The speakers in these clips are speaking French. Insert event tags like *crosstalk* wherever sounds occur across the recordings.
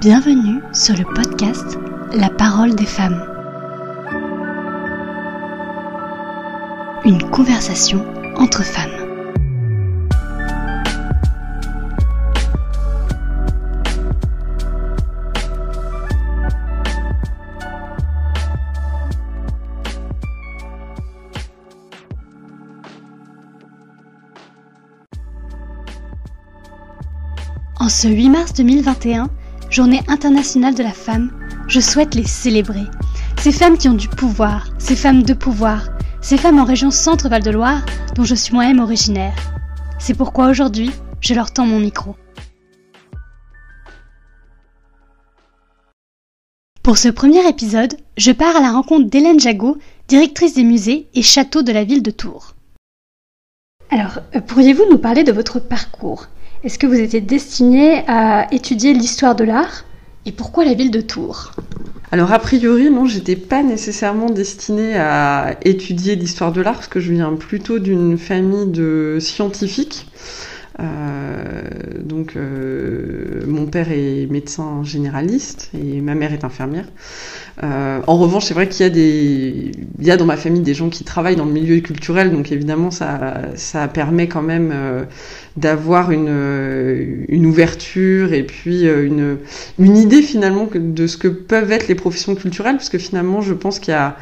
Bienvenue sur le podcast La parole des femmes. Une conversation entre femmes. En ce 8 mars 2021, Journée internationale de la femme, je souhaite les célébrer. Ces femmes qui ont du pouvoir, ces femmes de pouvoir, ces femmes en région Centre-Val de Loire dont je suis moi-même originaire. C'est pourquoi aujourd'hui, je leur tends mon micro. Pour ce premier épisode, je pars à la rencontre d'Hélène Jagot, directrice des musées et châteaux de la ville de Tours. Alors, euh, pourriez-vous nous parler de votre parcours? Est-ce que vous étiez destiné à étudier l'histoire de l'art et pourquoi la ville de Tours? Alors a priori, non, j'étais pas nécessairement destinée à étudier l'histoire de l'art parce que je viens plutôt d'une famille de scientifiques. Euh, donc euh, mon père est médecin généraliste et ma mère est infirmière. Euh, en revanche, c'est vrai qu'il y a des, il y a dans ma famille des gens qui travaillent dans le milieu culturel, donc évidemment ça, ça permet quand même d'avoir une, une ouverture et puis une, une idée finalement de ce que peuvent être les professions culturelles, parce que finalement je pense qu'il y a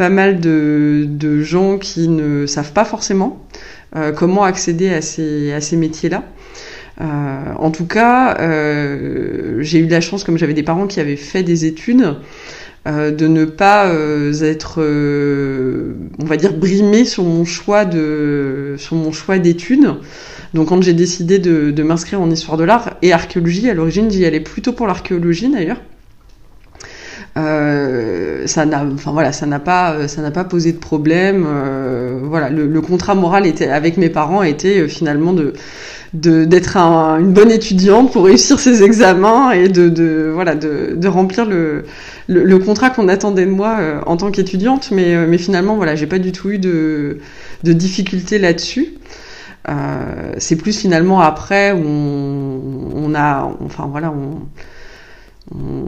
pas mal de, gens qui ne savent pas forcément comment accéder à ces, métiers-là. Euh, en tout cas, euh, j'ai eu la chance, comme j'avais des parents qui avaient fait des études, euh, de ne pas euh, être, euh, on va dire, brimé sur mon choix d'études. Donc quand j'ai décidé de m'inscrire en histoire de l'art et archéologie, à l'origine j'y allais plutôt pour l'archéologie d'ailleurs. Euh, ça n'a, enfin voilà, ça n'a pas, ça n'a pas posé de problème. Euh, voilà, le, le, contrat moral était avec mes parents était finalement de d'être un, une bonne étudiante pour réussir ses examens et de, de voilà de, de remplir le, le, le contrat qu'on attendait de moi euh, en tant qu'étudiante mais euh, mais finalement voilà j'ai pas du tout eu de de difficultés là-dessus euh, c'est plus finalement après où on, on a enfin voilà on on,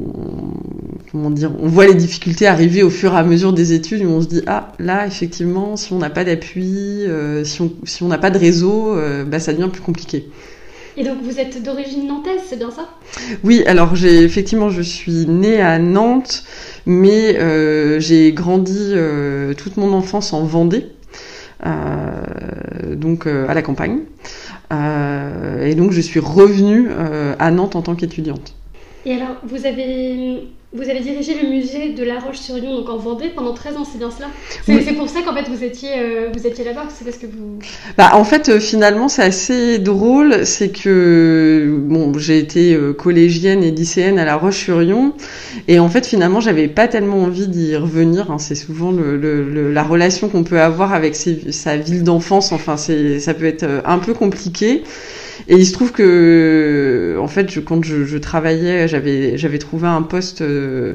comment dire, on voit les difficultés arriver au fur et à mesure des études où on se dit ah là effectivement si on n'a pas d'appui, euh, si on si on n'a pas de réseau, euh, bah, ça devient plus compliqué. Et donc vous êtes d'origine nantaise, c'est bien ça? Oui, alors j'ai effectivement je suis née à Nantes, mais euh, j'ai grandi toute mon enfance en Vendée, donc à la campagne, et donc je suis revenue à Nantes en tant qu'étudiante. Et alors, vous avez, vous avez dirigé le musée de La Roche-sur-Yon, donc en Vendée, pendant 13 ans, c'est bien cela? C'est oui. pour ça qu'en fait vous étiez, euh, vous étiez là-bas C'est parce que vous. Bah, en fait, euh, finalement, c'est assez drôle. C'est que, bon, j'ai été euh, collégienne et lycéenne à La Roche-sur-Yon. Et en fait, finalement, j'avais pas tellement envie d'y revenir. Hein. C'est souvent le, le, le, la relation qu'on peut avoir avec ses, sa ville d'enfance. Enfin, ça peut être un peu compliqué. Et il se trouve que, en fait, je, quand je, je travaillais, j'avais, j'avais trouvé un poste euh,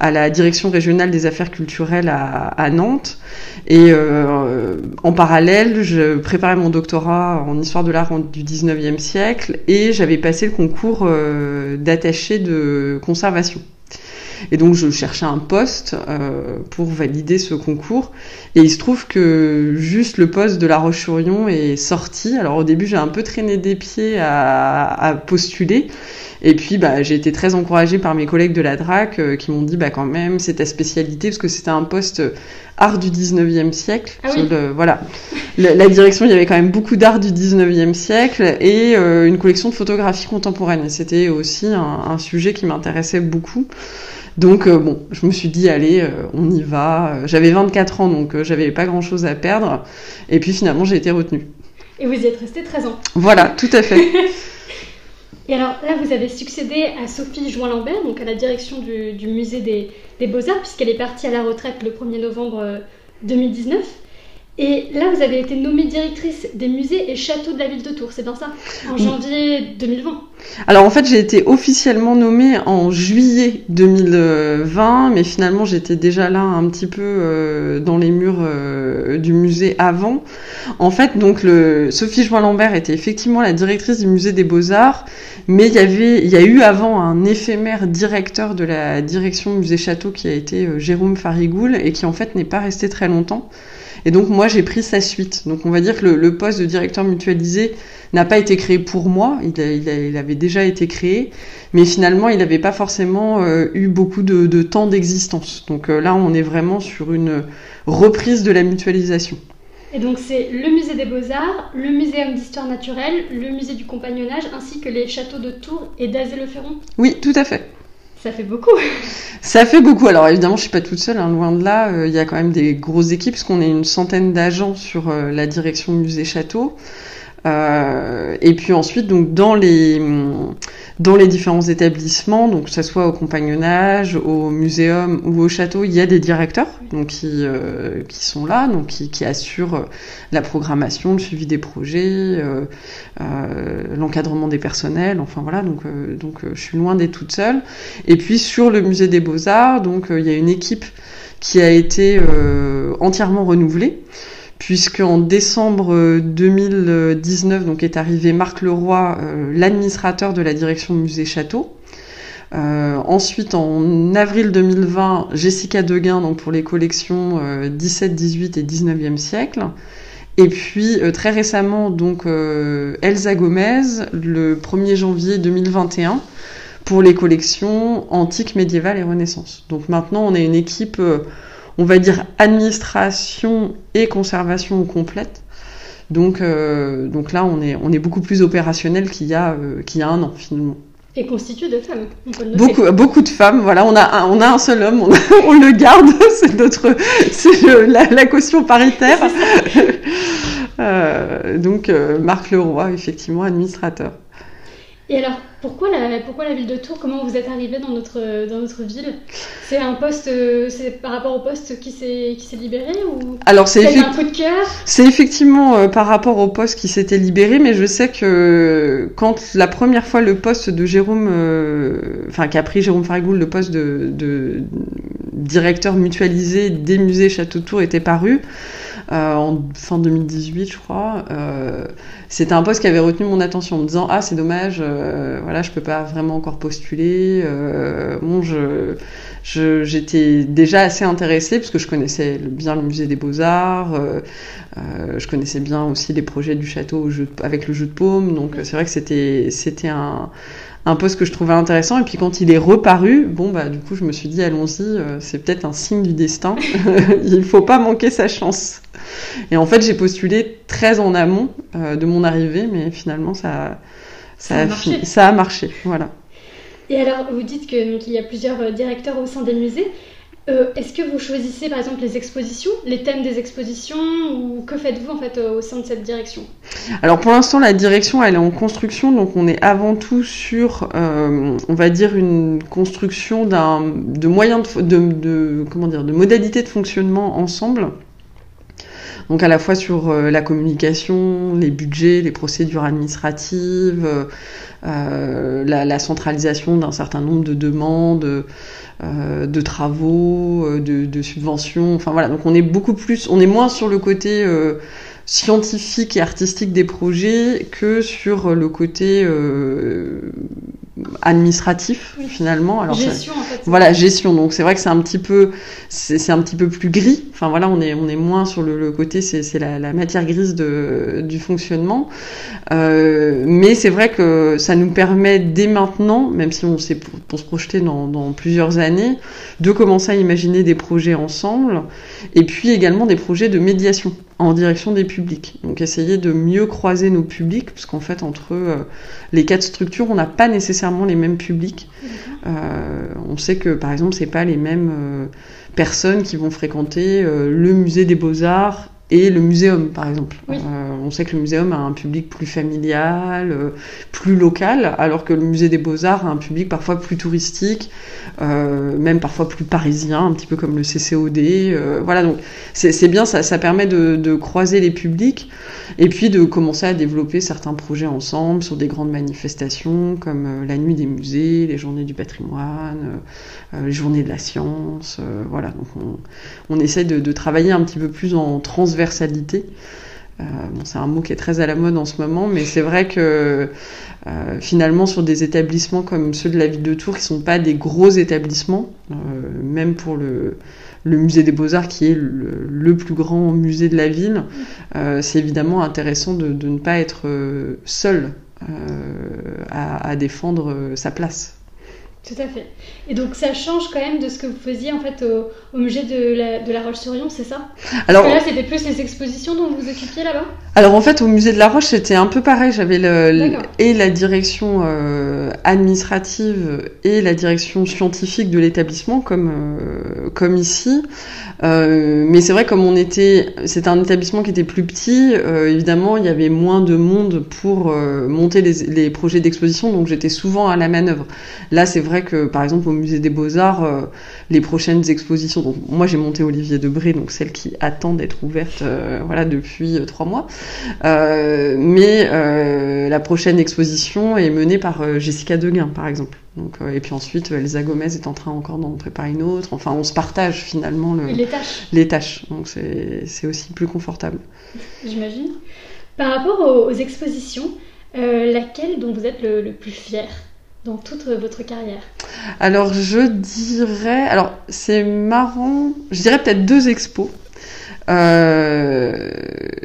à la direction régionale des affaires culturelles à, à Nantes. Et euh, en parallèle, je préparais mon doctorat en histoire de l'art du 19e siècle et j'avais passé le concours euh, d'attaché de conservation. Et donc je cherchais un poste euh, pour valider ce concours. Et il se trouve que juste le poste de La Roche-sur-Yon est sorti. Alors au début j'ai un peu traîné des pieds à, à postuler. Et puis bah, j'ai été très encouragée par mes collègues de la DRAC euh, qui m'ont dit bah, quand même c'est ta spécialité parce que c'était un poste art du 19e siècle. Ah oui. le, voilà. La direction, il y avait quand même beaucoup d'art du 19e siècle et euh, une collection de photographies contemporaines. C'était aussi un, un sujet qui m'intéressait beaucoup. Donc euh, bon, je me suis dit allez, euh, on y va. J'avais 24 ans donc euh, j'avais pas grand-chose à perdre et puis finalement j'ai été retenue. Et vous y êtes resté 13 ans. Voilà, tout à fait. *laughs* et alors là, vous avez succédé à Sophie Join-Lambert, donc à la direction du, du musée des, des Beaux-Arts, puisqu'elle est partie à la retraite le 1er novembre 2019. Et là, vous avez été nommée directrice des musées et châteaux de la ville de Tours, c'est bien ça? En janvier 2020 alors en fait, j'ai été officiellement nommée en juillet 2020, mais finalement j'étais déjà là un petit peu euh, dans les murs euh, du musée avant. En fait, donc le, Sophie Join-Lambert était effectivement la directrice du musée des Beaux-Arts, mais il y avait, il y a eu avant un éphémère directeur de la direction musée Château qui a été euh, Jérôme Farigoul et qui en fait n'est pas resté très longtemps. Et donc moi j'ai pris sa suite. Donc on va dire que le, poste de directeur mutualisé n'a pas été créé pour moi, il, avait déjà été créé, mais finalement il n'avait pas forcément euh, eu beaucoup de, temps d'existence. Donc euh, là on est vraiment sur une reprise de la mutualisation. Et donc c'est le musée des beaux-arts, le muséum d'histoire naturelle, le musée du compagnonnage, ainsi que les châteaux de Tours et d'Azay-le-Ferron? Oui, tout à fait. Ça fait beaucoup. *laughs* Ça fait beaucoup. Alors évidemment, je suis pas toute seule, hein, loin de là. Euh, il y a quand même des grosses équipes, parce qu'on est une centaine d'agents sur euh, la direction musée-château. Euh, et puis ensuite, donc dans les dans les différents établissements, donc que ce soit au compagnonnage, au muséum ou au château, il y a des directeurs donc qui euh, qui sont là, donc qui, qui assurent la programmation, le suivi des projets, euh, euh, l'encadrement des personnels. Enfin voilà, donc donc je suis loin d'être toute seule. Et puis sur le musée des beaux arts, donc il y a une équipe qui a été entièrement renouvelée puisque en décembre 2019 donc est arrivé Marc Leroy, euh, l'administrateur de la direction musée Château. Euh, ensuite, en avril 2020, Jessica Deguin donc pour les collections 17, euh, 18 et 19e siècle. Et puis très récemment, donc Elsa Gomez, le 1er janvier 2021, pour les collections antiques, médiévales et Renaissance. Donc maintenant, on a une équipe on va dire administration et conservation complète. Donc, euh, donc là, on est, on est beaucoup plus opérationnel qu'il y, a, euh, qu'il y a un an finalement. Et constitué de femmes. beaucoup, beaucoup de femmes. Voilà, on a un, on a un seul homme, on, *laughs* le garde. *laughs* C'est notre, c'est la, caution paritaire. *laughs* euh, donc Marc Leroy, effectivement, administrateur. Et alors, pourquoi la, pourquoi la ville de Tours? Comment vous êtes arrivé dans notre, dans notre ville? C'est un poste, euh, c'est par rapport au poste qui s'est, qui s'est libéré ou? Alors c'est un coup de cœur? C'est effectivement euh, par rapport au poste qui s'était libéré, mais je sais que quand la première fois le poste de Jérôme, euh, enfin qu'a pris Jérôme Farigoul, le poste de, de directeur mutualisé des musées Château de Tours était paru. Euh, en fin 2018, je crois. Euh, c'était un poste qui avait retenu mon attention en me disant ah c'est dommage, euh, voilà je peux pas vraiment encore postuler. bon je j'étais déjà assez intéressée parce que je connaissais bien le musée des beaux-arts, euh, je connaissais bien aussi les projets du château avec le jeu de paume, donc c'est vrai que c'était c'était un, un poste que je trouvais intéressant. Et puis quand il est reparu, bon bah du coup je me suis dit allons-y, c'est peut-être un signe du destin. *laughs* il faut pas manquer sa chance. Et en fait, j'ai postulé très en amont euh, de mon arrivée, mais finalement, ça, ça, a, marché. ça a marché. Voilà. Et alors, vous dites qu'il y a plusieurs euh, directeurs au sein des musées. Euh, est-ce que vous choisissez par exemple les expositions, les thèmes des expositions ou que faites-vous en fait au sein de cette direction? Alors pour l'instant la direction elle est en construction donc on est avant tout sur on va dire une construction d'un de moyens de, comment dire de modalités de fonctionnement ensemble. Donc à la fois sur euh, la communication, les budgets, les procédures administratives, euh, euh, la, centralisation d'un certain nombre de demandes, de travaux, de, subventions. Enfin voilà, donc on est beaucoup plus, on est moins sur le côté scientifique et artistique des projets que sur le côté administratif finalement. Alors gestion en fait. Voilà, gestion. Donc c'est vrai que c'est un petit peu, c'est un petit peu plus gris. Enfin voilà, on est on est moins sur le, côté, c'est la, la, matière grise de, du fonctionnement. Euh, mais c'est vrai que ça nous permet dès maintenant, même si on sait pour, pour se projeter dans, dans, plusieurs années, de commencer à imaginer des projets ensemble, et puis également des projets de médiation en direction des publics. Donc essayer de mieux croiser nos publics, parce qu'en fait entre euh, les quatre structures, on n'a pas nécessairement les mêmes publics. Euh, on sait que par exemple, c'est pas les mêmes euh, personnes qui vont fréquenter le musée des beaux-arts et le muséum, par exemple. Euh, on sait que le muséum a un public plus familial, euh, plus local, alors que le musée des beaux-arts a un public parfois plus touristique, euh, même parfois plus parisien, un petit peu comme le CCOD. voilà, donc c'est bien, ça, ça permet de, de, croiser les publics et puis de commencer à développer certains projets ensemble sur des grandes manifestations comme la nuit des musées, les journées du patrimoine, les journées de la science. voilà, donc on, on essaie de, de, travailler un petit peu plus en transversalité transversalité. Euh, c'est un mot qui est très à la mode en ce moment, mais c'est vrai que euh, finalement sur des établissements comme ceux de la ville de Tours, qui sont pas des gros établissements, euh, même pour le, musée des beaux-arts qui est le, plus grand musée de la ville, c'est évidemment intéressant de, ne pas être seul à, défendre sa place. Tout à fait. Et donc ça change quand même de ce que vous faisiez en fait au, musée de la, de la Roche-sur-Yon, c'est ça? Alors, Parce que là, c'était plus les expositions dont vous vous occupiez là-bas? Alors en fait, au musée de la Roche, c'était un peu pareil. J'avais le, et la direction euh, administrative et la direction scientifique de l'établissement, comme, euh, comme ici. Euh, mais c'est vrai, comme on était, c'était un établissement qui était plus petit, évidemment, il y avait moins de monde pour monter les, les projets d'exposition, donc j'étais souvent à la manœuvre. Là, c'est vrai que, par exemple, au musée des Beaux-Arts, euh, les prochaines expositions, donc moi j'ai monté Olivier Debré, donc celle qui attend d'être ouverte euh, voilà, depuis euh, trois mois. mais la prochaine exposition est menée par Jessica Deguin, par exemple. Donc, et puis ensuite, Elsa Gomez est en train encore d'en préparer une autre. Enfin, on se partage finalement les tâches. Les tâches. Donc c'est aussi plus confortable. J'imagine. Par rapport aux, expositions, laquelle dont vous êtes le plus fier? Dans toute votre carrière Alors je dirais, alors c'est marrant, je dirais peut-être deux expos. Euh,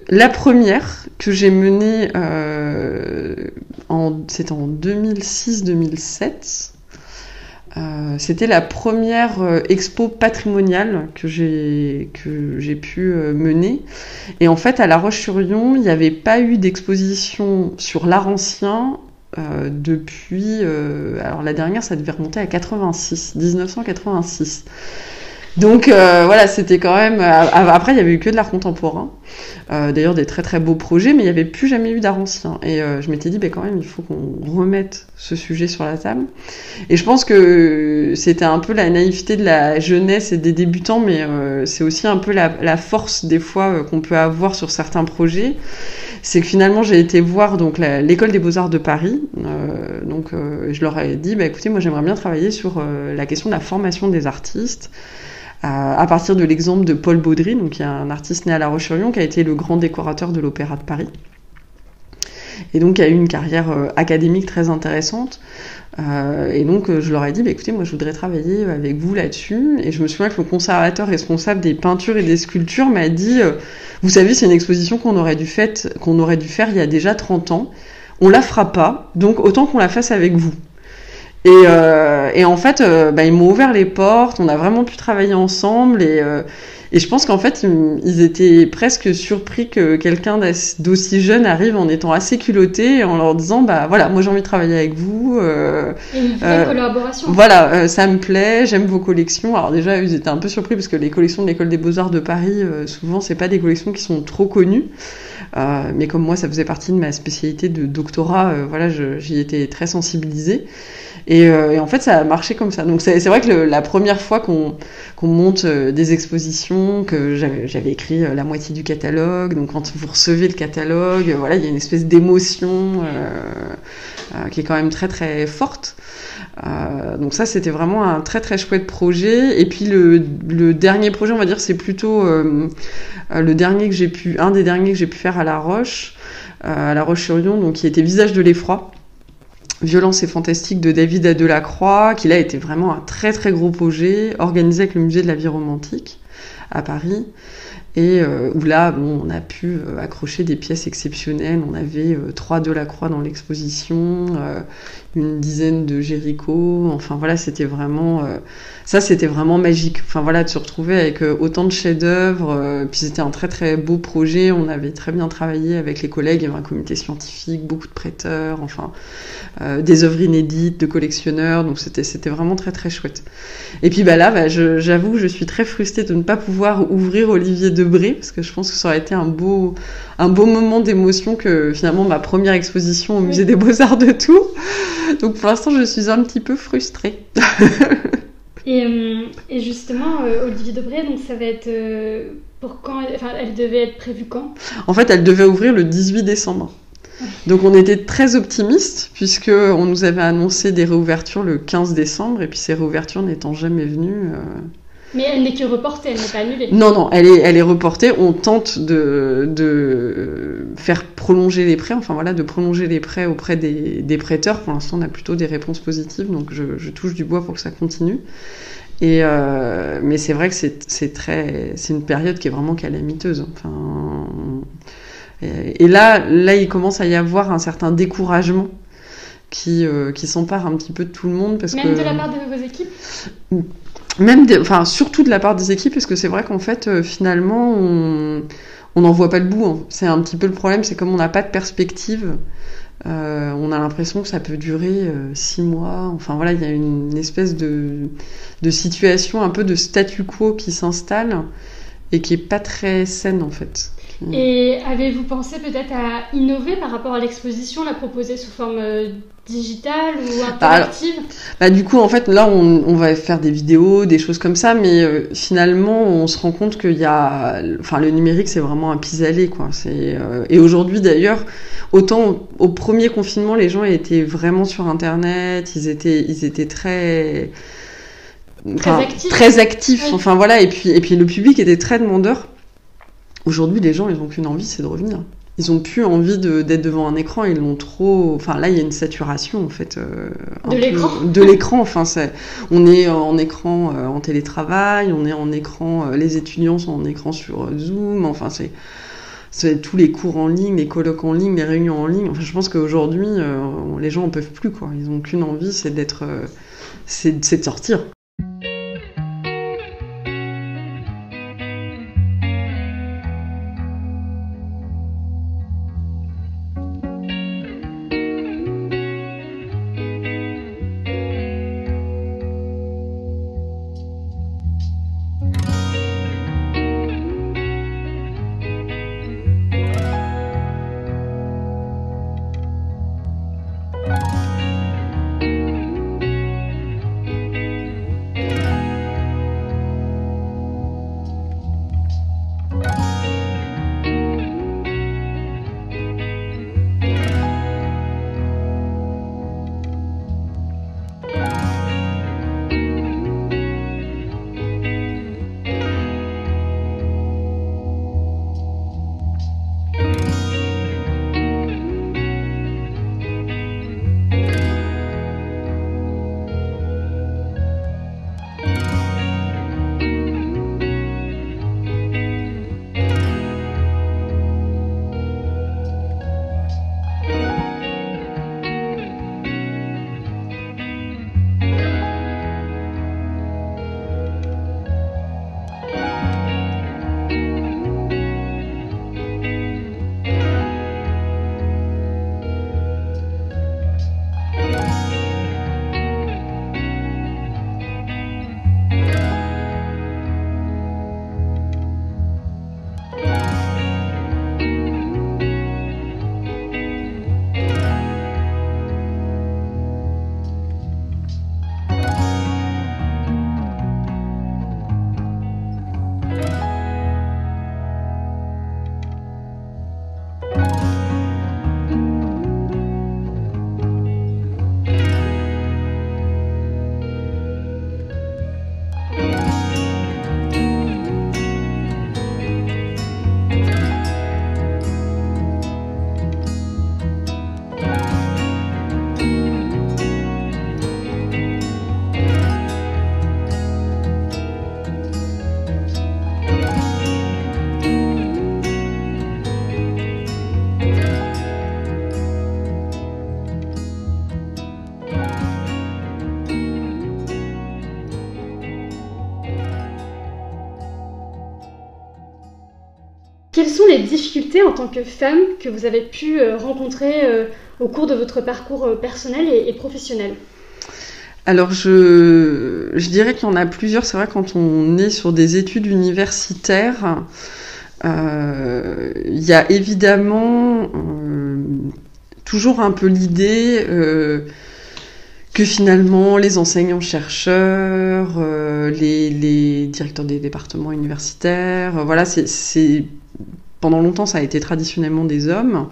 la première que j'ai menée, euh, en, c'était en 2006-2007. Euh, c'était la première expo patrimoniale que j'ai que j'ai pu mener et en fait à La Roche-sur-Yon il n'y avait pas eu d'exposition sur l'art ancien euh, depuis. Euh, alors la dernière, ça devait remonter à 86, 1986. Donc euh, voilà, c'était quand même. après, il y avait eu que de l'art contemporain. D'ailleurs, des très très beaux projets, mais il n'y avait plus jamais eu d'art ancien. Et je m'étais dit, ben quand même, il faut qu'on remette ce sujet sur la table. Et je pense que c'était un peu la naïveté de la jeunesse et des débutants, mais c'est aussi un peu la, la force des fois qu'on peut avoir sur certains projets c'est que finalement j'ai été voir donc l'école des beaux arts de Paris. Euh, donc euh, je leur ai dit, bah écoutez, moi j'aimerais bien travailler sur euh, la question de la formation des artistes. à partir de l'exemple de Paul Baudry, donc qui est un artiste né à La Roche-sur-Yon, qui a été le grand décorateur de l'Opéra de Paris et donc a eu une carrière académique très intéressante. Euh, et donc je leur ai dit, bah, écoutez, moi je voudrais travailler avec vous là-dessus. Et je me souviens que le conservateur responsable des peintures et des sculptures m'a dit, vous savez, c'est une exposition qu'on aurait, dû faire il y a déjà 30 ans. On la fera pas, donc autant qu'on la fasse avec vous. Et, euh, en fait, euh, bah, ils m'ont ouvert les portes, on a vraiment pu travailler ensemble et, euh, et je pense qu'en fait, ils étaient presque surpris que quelqu'un d'aussi jeune arrive en étant assez culotté et en leur disant bah voilà, moi j'ai envie de travailler avec vous. Euh, et une euh, collaboration. Voilà, euh, ça me plaît, j'aime vos collections. Alors déjà, ils étaient un peu surpris parce que les collections de l'école des beaux-arts de Paris, souvent, c'est pas des collections qui sont trop connues. Euh, mais comme moi, ça faisait partie de ma spécialité de doctorat, voilà, j'y étais très sensibilisée. Et, et, en fait, ça a marché comme ça. Donc c'est vrai que le, la première fois qu'on monte des expositions que j'avais écrit euh, la moitié du catalogue. Donc quand vous recevez le catalogue, euh, voilà, il y a une espèce d'émotion euh, qui est quand même très très forte. Donc ça, c'était vraiment un très très chouette projet. Et puis le, dernier projet, on va dire, c'est plutôt le dernier que j'ai pu, un des derniers que j'ai pu faire à La Roche, à La Roche-sur-Yon, donc qui était Visage de l'effroi. Violence et fantastique de David Adelacroix, qui là était vraiment un très très gros projet organisé avec le musée de la vie romantique à Paris. Et euh, où là, bon, on a pu euh, accrocher des pièces exceptionnelles. On avait euh, trois de la croix dans l'exposition. Une dizaine de Jéricho. Enfin voilà, c'était vraiment euh, ça, c'était vraiment magique. Enfin voilà, de se retrouver avec euh, autant de chefs-d'œuvre. Euh, puis c'était un très très beau projet. On avait très bien travaillé avec les collègues. Il y avait un comité scientifique, beaucoup de prêteurs, enfin des œuvres inédites, de collectionneurs. Donc c'était c'était vraiment très très chouette. Et puis bah là, bah, j'avoue, je suis très frustrée de ne pas pouvoir ouvrir Olivier Debré parce que je pense que ça aurait été un beau un beau moment d'émotion que finalement ma première exposition au musée des Beaux Arts de Tours. Donc pour l'instant, je suis un petit peu frustrée. *laughs* et, euh, et, justement, euh, Olivier Debré, donc ça va être euh, pour quand Enfin, elle devait être prévue quand? En fait, elle devait ouvrir le 18 décembre. Donc on était très optimistes puisque on nous avait annoncé des réouvertures le 15 décembre et puis ces réouvertures n'étant jamais venues. Mais elle n'est que reportée, elle n'est pas annulée. Non, non, elle est, elle est reportée. On tente de, de faire prolonger les prêts, enfin voilà, de prolonger les prêts auprès des, des prêteurs. Pour l'instant, on a plutôt des réponses positives, donc je, je, touche du bois pour que ça continue. Et euh, mais c'est vrai que c'est très, c'est une période qui est vraiment calamiteuse. Enfin, et, là, là, il commence à y avoir un certain découragement qui, euh, qui s'empare un petit peu de tout le monde parce Même que de la part de vos équipes? Même enfin surtout de la part des équipes parce que c'est vrai qu'en fait euh, finalement on on n'en voit pas le bout hein. c'est un petit peu le problème c'est comme on n'a pas de perspective euh, on a l'impression que ça peut durer euh, six mois enfin voilà il y a une, espèce de de situation un peu de statu quo qui s'installe et qui est pas très saine en fait et avez-vous pensé peut-être à innover par rapport à l'exposition, la proposer sous forme euh, digitale ou bah, interactive bah, Du coup, en fait, là, on, on, va faire des vidéos, des choses comme ça, mais euh, finalement, on se rend compte qu'il y a... Enfin, le numérique, c'est vraiment un pis-aller, quoi. Euh, et aujourd'hui, d'ailleurs, autant au premier confinement, les gens étaient vraiment sur Internet, ils étaient, ils étaient très... Enfin, très actifs. Enfin voilà, et puis et puis le public était très demandeur. Aujourd'hui, les gens, ils n'ont qu'une envie, c'est de revenir. Ils ont plus envie d'être devant un écran, ils l'ont trop. Enfin, là, il y a une saturation en fait. Euh, de l'écran. De l'écran. Enfin, on est en écran euh, en télétravail, on est en écran. Euh, les étudiants sont en écran sur Zoom. Enfin, c'est c'est tous les cours en ligne, les colloques en ligne, les réunions en ligne. Enfin, je pense qu'aujourd'hui, les gens en peuvent plus quoi. Ils ont qu'une envie, c'est d'être, c'est de sortir. Difficultés en tant que femme que vous avez pu rencontrer au cours de votre parcours personnel et, professionnel? Alors je, je dirais qu'il y en a plusieurs. C'est vrai quand on est sur des études universitaires, il y a évidemment toujours un peu l'idée que finalement les enseignants-chercheurs, euh, les, directeurs des départements universitaires, euh, voilà, c'est pendant longtemps ça a été traditionnellement des hommes.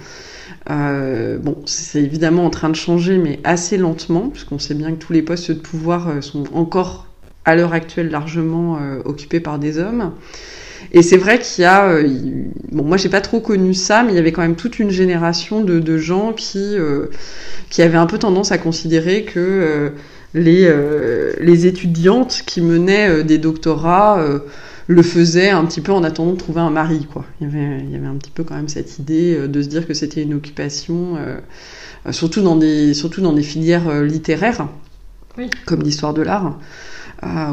Euh, bon, c'est évidemment en train de changer, mais assez lentement, puisqu'on sait bien que tous les postes de pouvoir sont encore à l'heure actuelle largement occupés par des hommes. Et c'est vrai qu'il y a, euh, bon, moi j'ai pas trop connu ça, mais il y avait quand même toute une génération de, gens qui euh, avaient un peu tendance à considérer que euh, les étudiantes qui menaient des doctorats le faisaient un petit peu en attendant de trouver un mari, quoi. Il y avait il y avait un petit peu quand même cette idée de se dire que c'était une occupation, surtout dans des surtout dans des filières littéraires, oui. comme l'histoire de l'art.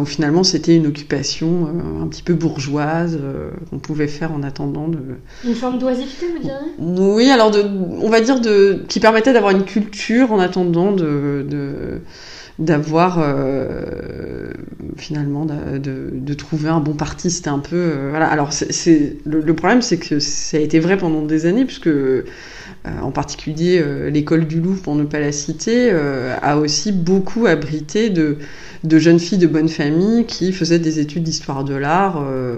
Où finalement c'était une occupation euh, un petit peu bourgeoise euh, qu'on pouvait faire en attendant de... Une forme d'oisiveté, vous diriez? Oui, alors de, on va dire de, qui permettait d'avoir une culture en attendant de, de d'avoir euh, finalement de, de, trouver un bon parti c'était un peu voilà alors c'est le, problème c'est que ça a été vrai pendant des années puisque en particulier l'école du Louvre pour ne pas la citer a aussi beaucoup abrité de de jeunes filles de bonne famille qui faisaient des études d'histoire de l'art euh,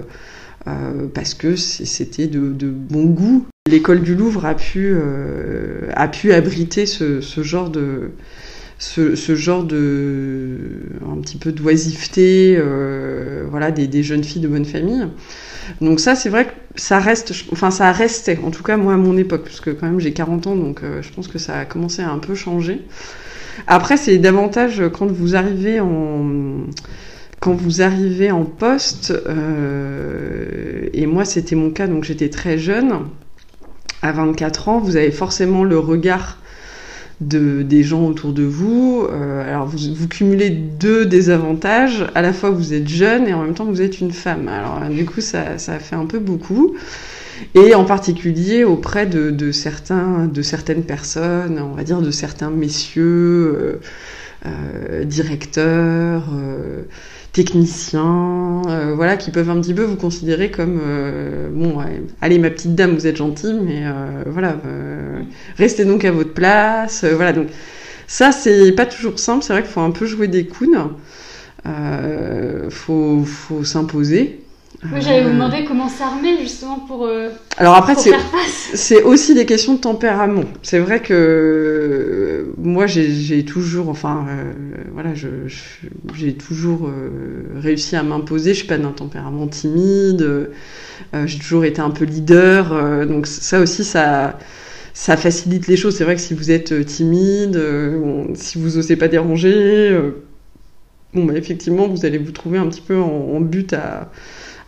euh, parce que c'était de, bon goût. L'école du Louvre a pu, euh, a pu abriter ce, genre de ce, genre de un petit peu d'oisiveté voilà des, jeunes filles de bonne famille. Donc ça c'est vrai que ça reste enfin ça restait en tout cas moi à mon époque parce que quand même j'ai 40 ans donc je pense que ça a commencé à un peu changer. Après, c'est davantage quand vous arrivez en quand vous arrivez en poste, euh, et moi c'était mon cas, donc j'étais très jeune, à 24 ans, vous avez forcément le regard de, des gens autour de vous. Euh, alors vous, vous, cumulez deux désavantages, à la fois vous êtes jeune et en même temps vous êtes une femme. Alors du coup ça, ça fait un peu beaucoup et en particulier auprès de, de, certains, de certaines personnes, on va dire de certains messieurs, euh, euh directeurs, euh, techniciens, euh, voilà, qui peuvent un petit peu vous considérer comme bon, allez ma petite dame, vous êtes gentille, mais voilà, restez donc à votre place, voilà donc. Ça, c'est pas toujours simple. C'est vrai qu'il faut un peu jouer des counes. Euh, faut, faut s'imposer. Oui, j'allais vous euh, demander comment s'armer justement pour. Euh, Alors après, c'est aussi des questions de tempérament. C'est vrai que euh, moi, j'ai toujours, enfin, voilà, j'ai toujours réussi à m'imposer. Je suis pas d'un tempérament timide. j'ai toujours été un peu leader. donc ça aussi, ça ça facilite les choses. C'est vrai que si vous êtes timide, si vous osez pas déranger, bon, bah, effectivement, vous allez vous trouver un petit peu en but à,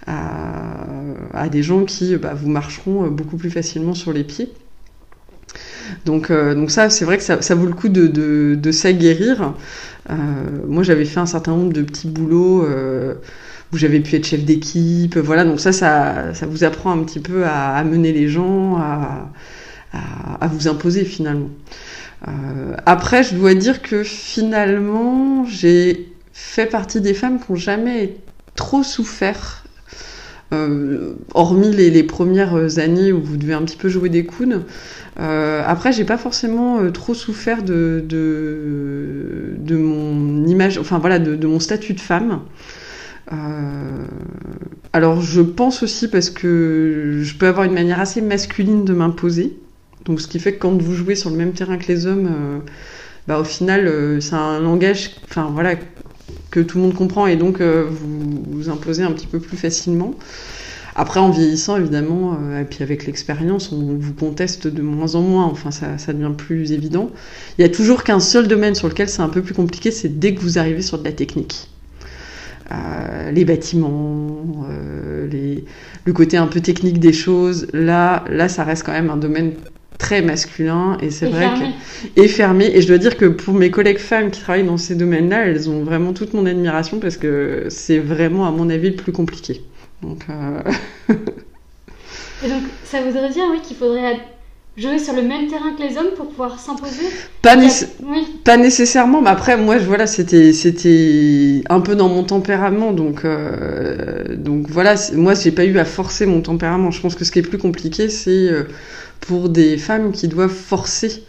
à, des gens qui bah, vous marcheront beaucoup plus facilement sur les pieds. Donc, euh, ça, c'est vrai que ça, vaut le coup de, de. Euh, moi, j'avais fait un certain nombre de petits boulots euh, où j'avais pu être chef d'équipe. Voilà, donc ça, ça, ça, vous apprend un petit peu à, mener les gens, à, vous imposer finalement. après, je dois dire que finalement, j'ai fait partie des femmes qui n'ont jamais trop souffert euh, hormis les, premières années où vous devez un petit peu jouer des coudes. Euh, après, j'ai pas forcément euh, trop souffert de, mon image, enfin voilà, de, mon statut de femme. alors, je pense aussi parce que je peux avoir une manière assez masculine de m'imposer. Donc, ce qui fait que quand vous jouez sur le même terrain que les hommes, bah, au final, c'est un langage, enfin voilà, que tout le monde comprend et donc euh, vous vous imposez un petit peu plus facilement. Après, en vieillissant, évidemment, euh, et puis avec l'expérience, on vous conteste de moins en moins, enfin, ça, ça devient plus évident. Il y a toujours qu'un seul domaine sur lequel c'est un peu plus compliqué, c'est dès que vous arrivez sur de la technique. Euh, les bâtiments, le côté un peu technique des choses, là, là, ça reste quand même un domaine très masculin et c'est vrai que et fermé et je dois dire que pour mes collègues femmes qui travaillent dans ces domaines-là, elles ont vraiment toute mon admiration parce que c'est vraiment à mon avis le plus compliqué. Donc euh... *laughs* Et donc, ça voudrait dire, oui, qu'il faudrait jouer sur le même terrain que les hommes pour pouvoir s'imposer? Pas, pas nécessairement, mais après, moi, voilà, c'était, c'était un peu dans mon tempérament, donc, euh, donc voilà, moi, j'ai pas eu à forcer mon tempérament. Je pense que ce qui est plus compliqué, c'est euh, pour des femmes qui doivent forcer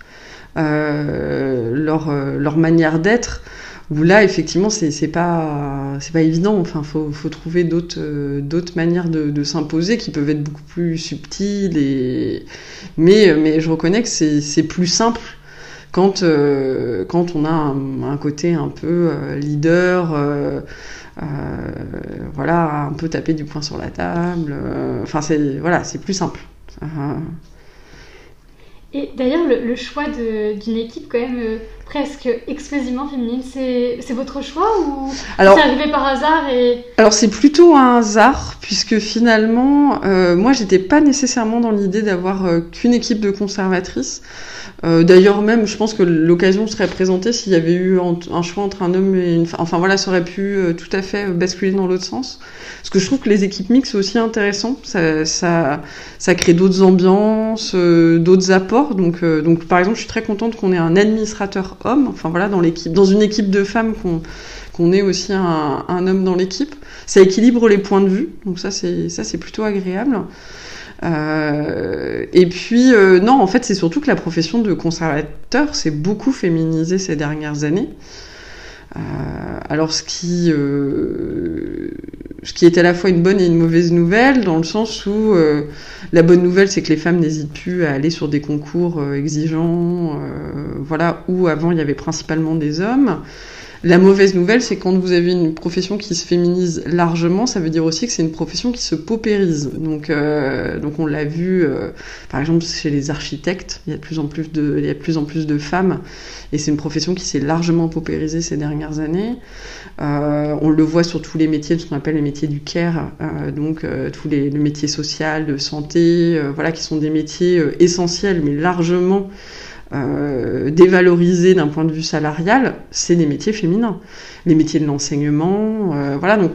euh, leur, leur manière d'être où là effectivement c'est pas pas évident. Enfin faut faut trouver d'autres euh, manières de, s'imposer qui peuvent être beaucoup plus subtiles mais mais je reconnais que c'est plus simple quand euh, quand on a un, côté un peu euh, leader voilà un peu taper du poing sur la table enfin c'est voilà c'est plus simple et d'ailleurs, le, choix d'une équipe quand même euh, presque exclusivement féminine, c'est votre choix ou c'est arrivé par hasard et... Alors c'est plutôt un hasard puisque finalement, euh, moi j'étais pas nécessairement dans l'idée d'avoir euh, qu'une équipe de conservatrices. Euh, d'ailleurs, même, je pense que l'occasion serait présentée s'il y avait eu un choix entre un homme et une femme. Enfin voilà, ça aurait pu tout à fait basculer dans l'autre sens. Parce que je trouve que les équipes mixtes, c'est aussi intéressant. Ça, ça, ça crée d'autres ambiances, d'autres apports. Donc, donc, par exemple, je suis très contente qu'on ait un administrateur homme. Enfin voilà, dans l'équipe, dans une équipe de femmes qu'on qu'on ait aussi un, un homme dans l'équipe. Ça équilibre les points de vue. Donc ça, c'est ça, c'est plutôt agréable. Euh, et puis, euh, non, en fait, c'est surtout que la profession de conservateur s'est beaucoup féminisée ces dernières années. Euh, alors, ce qui, ce qui est à la fois une bonne et une mauvaise nouvelle, dans le sens où la bonne nouvelle, c'est que les femmes n'hésitent plus à aller sur des concours exigeants, voilà, où avant il y avait principalement des hommes. La mauvaise nouvelle, c'est quand vous avez une profession qui se féminise largement, ça veut dire aussi que c'est une profession qui se paupérise. Donc, euh, donc on l'a vu, euh, par exemple, chez les architectes, il y a de plus en plus de, il y a plus en plus de femmes, et c'est une profession qui s'est largement paupérisée ces dernières années. Euh, on le voit sur tous les métiers, ce qu'on appelle les métiers du care, donc tous les, les, métiers sociaux, de santé, voilà, qui sont des métiers essentiels, mais largement euh, dévalorisés d'un point de vue salarial, c'est des métiers féminins. Les métiers de l'enseignement, euh, voilà. Donc,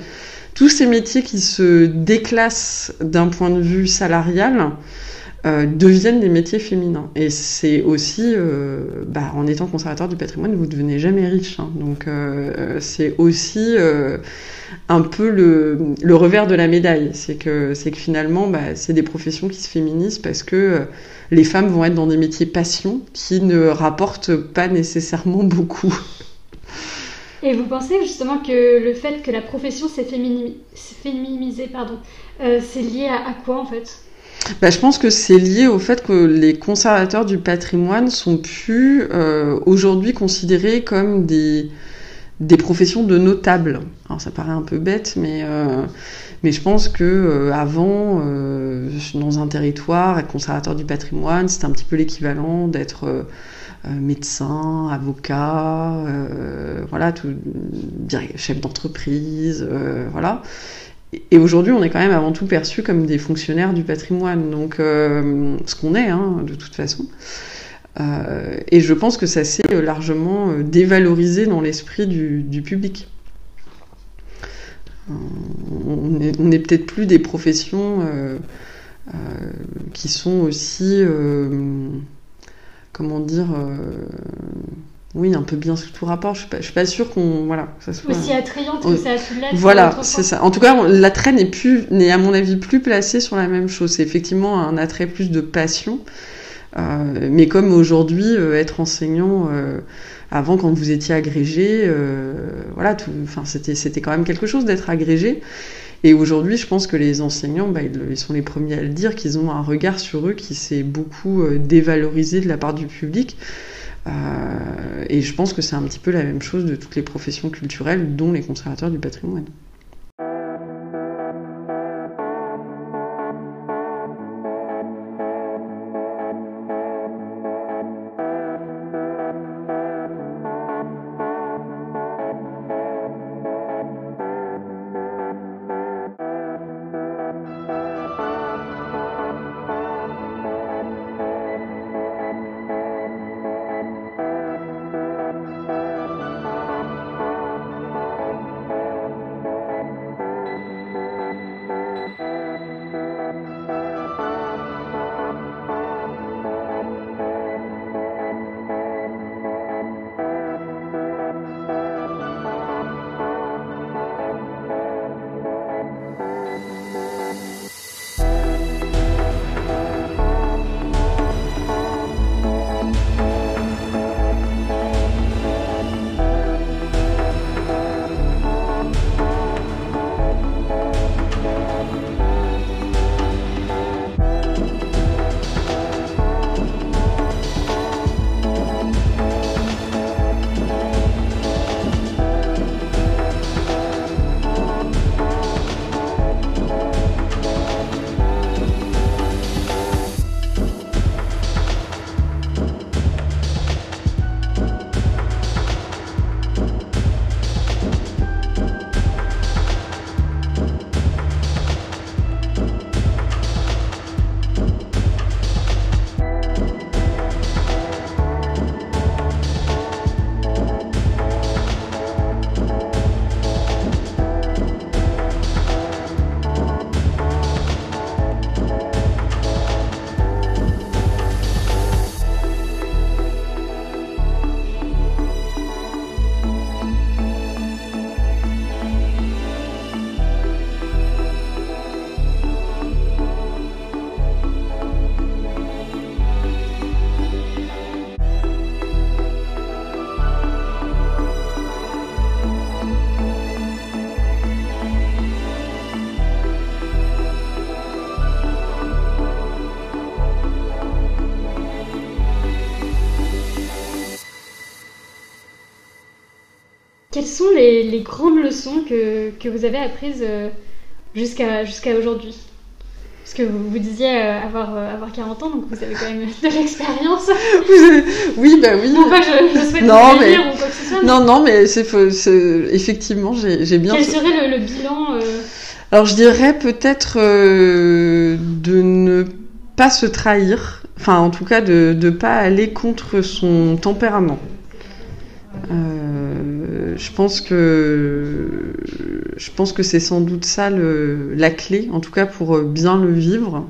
tous ces métiers qui se déclassent d'un point de vue salarial euh, deviennent des métiers féminins. Et c'est aussi, bah, en étant conservateur du patrimoine, vous ne devenez jamais riche. Hein. Donc, c'est aussi un peu le, le, revers de la médaille. C'est que, c'est que finalement, bah, c'est des professions qui se féminisent parce que les femmes vont être dans des métiers passion qui ne rapportent pas nécessairement *laughs* beaucoup. Et vous pensez justement que le fait que la profession s'est féminisée, pardon, euh, c'est lié à, quoi en fait? Bah, je pense que c'est lié au fait que les conservateurs du patrimoine sont plus euh, aujourd'hui considérés comme des, des professions de notables. Alors ça paraît un peu bête, mais euh, mais je pense que euh, avant, euh, dans un territoire, être conservateur du patrimoine, c'était un petit peu l'équivalent d'être euh, médecin, avocat, voilà, tout, chef d'entreprise, voilà. Et aujourd'hui, on est quand même avant tout perçu comme des fonctionnaires du patrimoine, donc ce qu'on est, hein, de toute façon. et je pense que ça s'est largement dévalorisé dans l'esprit du, du public on n'est peut-être plus des professions euh, euh, qui sont aussi, euh, comment dire, oui, un peu bien sous tout rapport. Je suis pas, suis pas sûre qu'on, voilà, ça soit aussi attrayante que ça l'être. Voilà, c'est ça. En tout cas, l'attrait n'est plus, n'est à mon avis plus placé sur la même chose. C'est effectivement un attrait plus de passion. mais comme aujourd'hui, être enseignant avant, quand vous étiez agrégé, euh, voilà, enfin, c'était, c'était quand même quelque chose d'être agrégé. Et aujourd'hui, je pense que les enseignants, bah, ils, sont les premiers à le dire, qu'ils ont un regard sur eux qui s'est beaucoup euh, dévalorisé de la part du public. Euh, et je pense que c'est un petit peu la même chose de toutes les professions culturelles, dont les conservateurs du patrimoine. Quelles sont les, grandes leçons que, que, vous avez apprises jusqu'à jusqu'à aujourd'hui? Parce que vous, vous disiez avoir, avoir 40 ans, donc vous avez quand même *laughs* de l'expérience. *laughs* oui, bah oui. Non, pas je, je souhaite non, mais... ou quoi que ce soit. Non, non, mais c'est effectivement, j'ai bien. Quel serait le, le bilan Alors, je dirais peut-être de ne pas se trahir, enfin en tout cas de ne pas aller contre son tempérament. Euh, je pense que je pense que c'est sans doute ça le, la clé, en tout cas pour bien le vivre.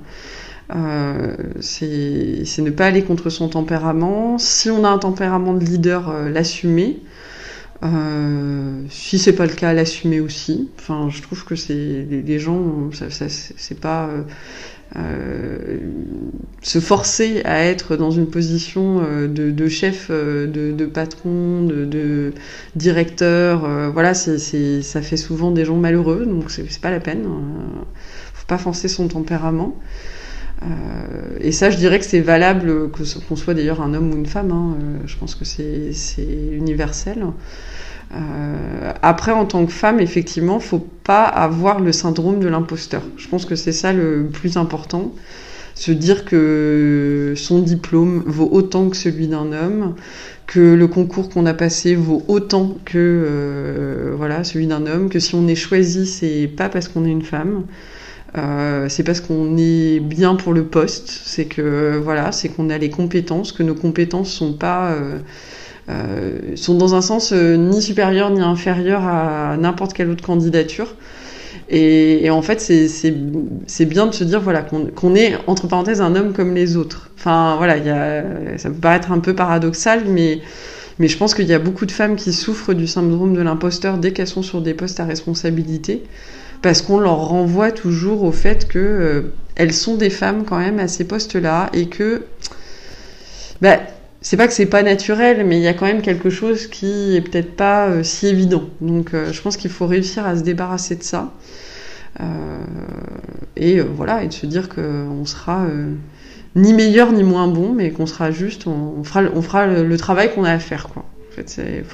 Euh, c'est ne pas aller contre son tempérament. Si on a un tempérament de leader, euh, l'assumer. Si c'est pas le cas, l'assumer aussi. Enfin, je trouve que c'est les, gens, ça, ça c'est pas se forcer à être dans une position euh, de, chef, euh, de, patron, de, directeur, voilà, ça fait souvent des gens malheureux, donc c'est, pas la peine. faut pas forcer son tempérament. et ça, je dirais que c'est valable, que, qu'on soit d'ailleurs un homme ou une femme. Hein, je pense que c'est universel. Euh, après, en tant que femme, effectivement, faut pas avoir le syndrome de l'imposteur. Je pense que c'est ça le plus important. Se dire que son diplôme vaut autant que celui d'un homme, que le concours qu'on a passé vaut autant que euh, voilà celui d'un homme, que si on est choisi, c'est pas parce qu'on est une femme. Euh, c'est parce qu'on est bien pour le poste, c'est que voilà, c'est qu'on a les compétences, que nos compétences sont pas euh, sont dans un sens euh, ni supérieur ni inférieur à n'importe quelle autre candidature. Et, en fait, c'est bien de se dire voilà qu'on est entre parenthèses un homme comme les autres. Enfin voilà, ça peut paraître un peu paradoxal, mais mais je pense qu'il y a beaucoup de femmes qui souffrent du syndrome de l'imposteur dès qu'elles sont sur des postes à responsabilité, parce qu'on leur renvoie toujours au fait que euh, sont des femmes quand même à ces postes-là et que bah, c'est pas que c'est pas naturel, mais il y a quand même quelque chose qui est peut-être pas euh, si évident. Donc euh, je pense qu'il faut réussir à se débarrasser de ça. Euh, et voilà, et de se dire qu'on sera ni meilleur ni moins bon, mais qu'on sera juste, on, fera, le, travail qu'on a à faire. En fait, c'est,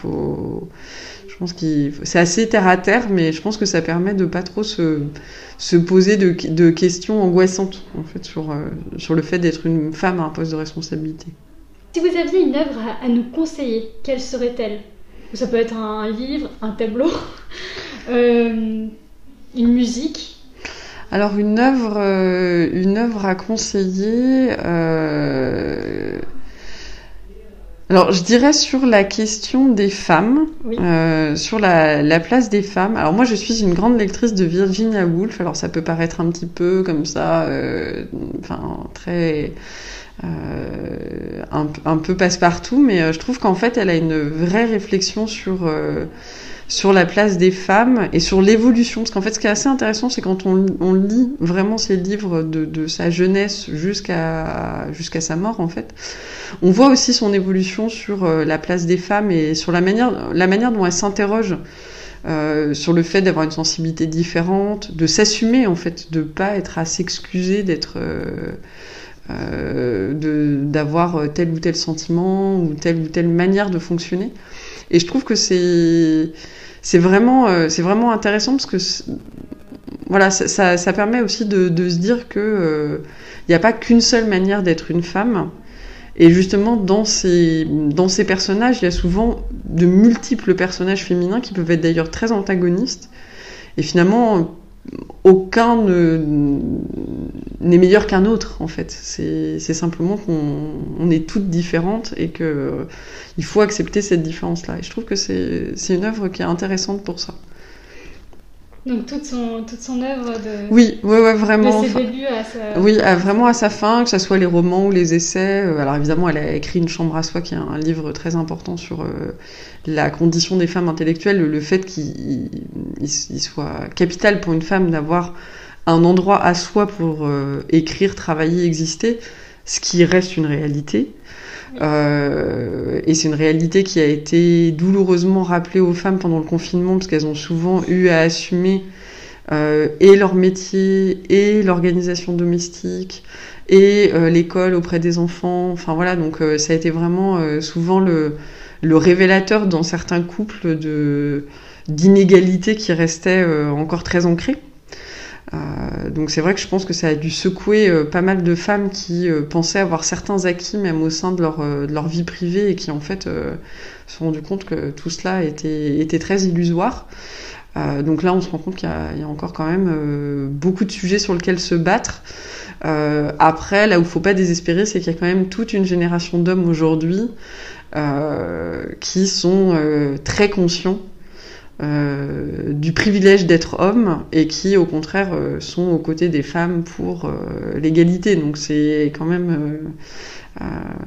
assez terre à terre, mais je pense que ça permet de pas trop se, se poser de, questions angoissantes en fait sur le fait d'être une femme à un poste de responsabilité. Si vous aviez une œuvre à, nous conseiller, quelle serait-elle? Ça peut être un livre, un tableau, *laughs* euh, une musique. Alors une œuvre, euh, une œuvre à conseiller. Euh, alors, je dirais sur la question des femmes, sur la, la, place des femmes. Alors moi, je suis une grande lectrice de Virginia Woolf. Alors ça peut paraître un petit peu comme ça, enfin très un, un, peu passe-partout, mais euh, je trouve qu'en fait, elle a une vraie réflexion sur euh, sur la place des femmes et sur l'évolution. Parce qu'en fait, ce qui est assez intéressant, c'est quand on, lit vraiment ces livres de, sa jeunesse jusqu'à jusqu'à sa mort, en fait, on voit aussi son évolution sur la place des femmes et sur la manière la manière dont elle s'interroge. Euh, sur le fait d'avoir une sensibilité différente, de s'assumer en fait, de pas être à s'excuser d'être euh, euh, d'avoir tel ou tel sentiment ou telle ou telle manière de fonctionner. Et je trouve que c'est vraiment euh, c'est vraiment intéressant parce que voilà ça, ça, permet aussi de, de se dire que il euh, n'y a pas qu'une seule manière d'être une femme. Et justement, dans ces, dans ces personnages, il y a souvent de multiples personnages féminins qui peuvent être d'ailleurs très antagonistes. Et finalement, aucun n'est meilleur qu'un autre en fait. C'est simplement qu'on est toutes différentes et que euh, il faut accepter cette différence-là. Et je trouve que c'est une œuvre qui est intéressante pour ça. Donc toute son, toute son œuvre de. Oui, ouais, ouais, vraiment. De ses débuts à sa. Oui, vraiment à sa fin, que ce soit les romans ou les essais. Euh, alors évidemment, elle a écrit Une chambre à soi, qui est un livre très important sur euh, la condition des femmes intellectuelles, le fait qu'il soit capital pour une femme d'avoir un endroit à soi pour euh, écrire, travailler, exister, ce qui reste une réalité. Euh, et c'est une réalité qui a été douloureusement rappelée aux femmes pendant le confinement, parce qu'elles ont souvent eu à assumer euh, et leur métier, et l'organisation domestique, et euh, l'école auprès des enfants. Enfin voilà, donc euh, ça a été vraiment euh, souvent le, le révélateur dans certains couples de d'inégalités qui restaient encore très ancrées. Euh, donc c'est vrai que je pense que ça a dû secouer euh, pas mal de femmes qui euh, pensaient avoir certains acquis même au sein de leur, vie privée et qui en fait se sont rendu compte que tout cela était, très illusoire. donc là on se rend compte qu'il y, a encore quand même beaucoup de sujets sur lesquels se battre. après là où il faut pas désespérer c'est qu'il y a quand même toute une génération d'hommes aujourd'hui qui sont très conscients euh, du privilège d'être homme et qui au contraire euh, sont aux côtés des femmes pour euh, l'égalité. Donc c'est quand même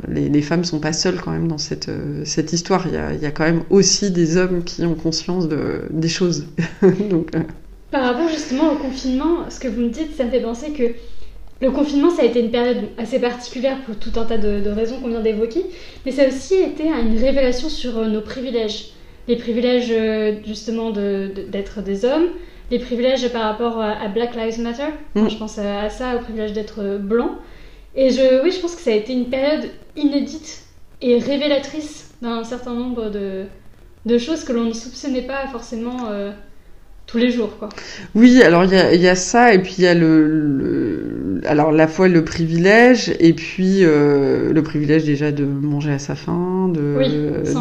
les, les, femmes sont pas seules quand même dans cette, cette histoire. Il y, a, y, a, quand même aussi des hommes qui ont conscience de, des choses. *laughs* Par rapport justement au confinement, ce que vous me dites, ça me fait penser que le confinement, ça a été une période assez particulière pour tout un tas de raisons qu'on vient d'évoquer, mais ça a aussi été une révélation sur nos privilèges les privilèges euh, justement d'être de, des hommes, les privilèges par rapport à Black Lives Matter. Mm. je pense à, ça, au privilège d'être blanc. Et je, oui, je pense que ça a été une période inédite et révélatrice d'un certain nombre de, de choses que l'on ne soupçonnait pas forcément euh, tous les jours, quoi. Oui, alors il y a, y a, ça, et puis il y a le, le, alors la fois le privilège, et puis euh, le privilège déjà de manger à sa faim, de,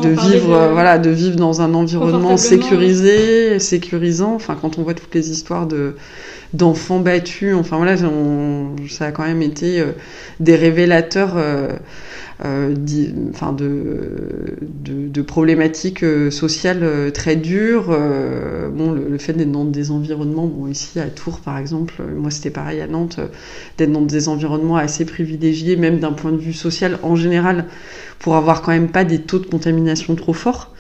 de vivre, voilà, de vivre dans un environnement sécurisé, sécurisant. Enfin, quand on voit toutes les histoires de d'enfants battus, enfin voilà, ça a quand même été euh, des révélateurs. Euh, euh, enfin de, problématiques sociales très dures. bon, le, fait d'être dans des environnements, bon, ici à Tours par exemple, moi c'était pareil à Nantes, d'être dans des environnements assez privilégiés, même d'un point de vue social en général, pour avoir quand même pas des taux de contamination trop forts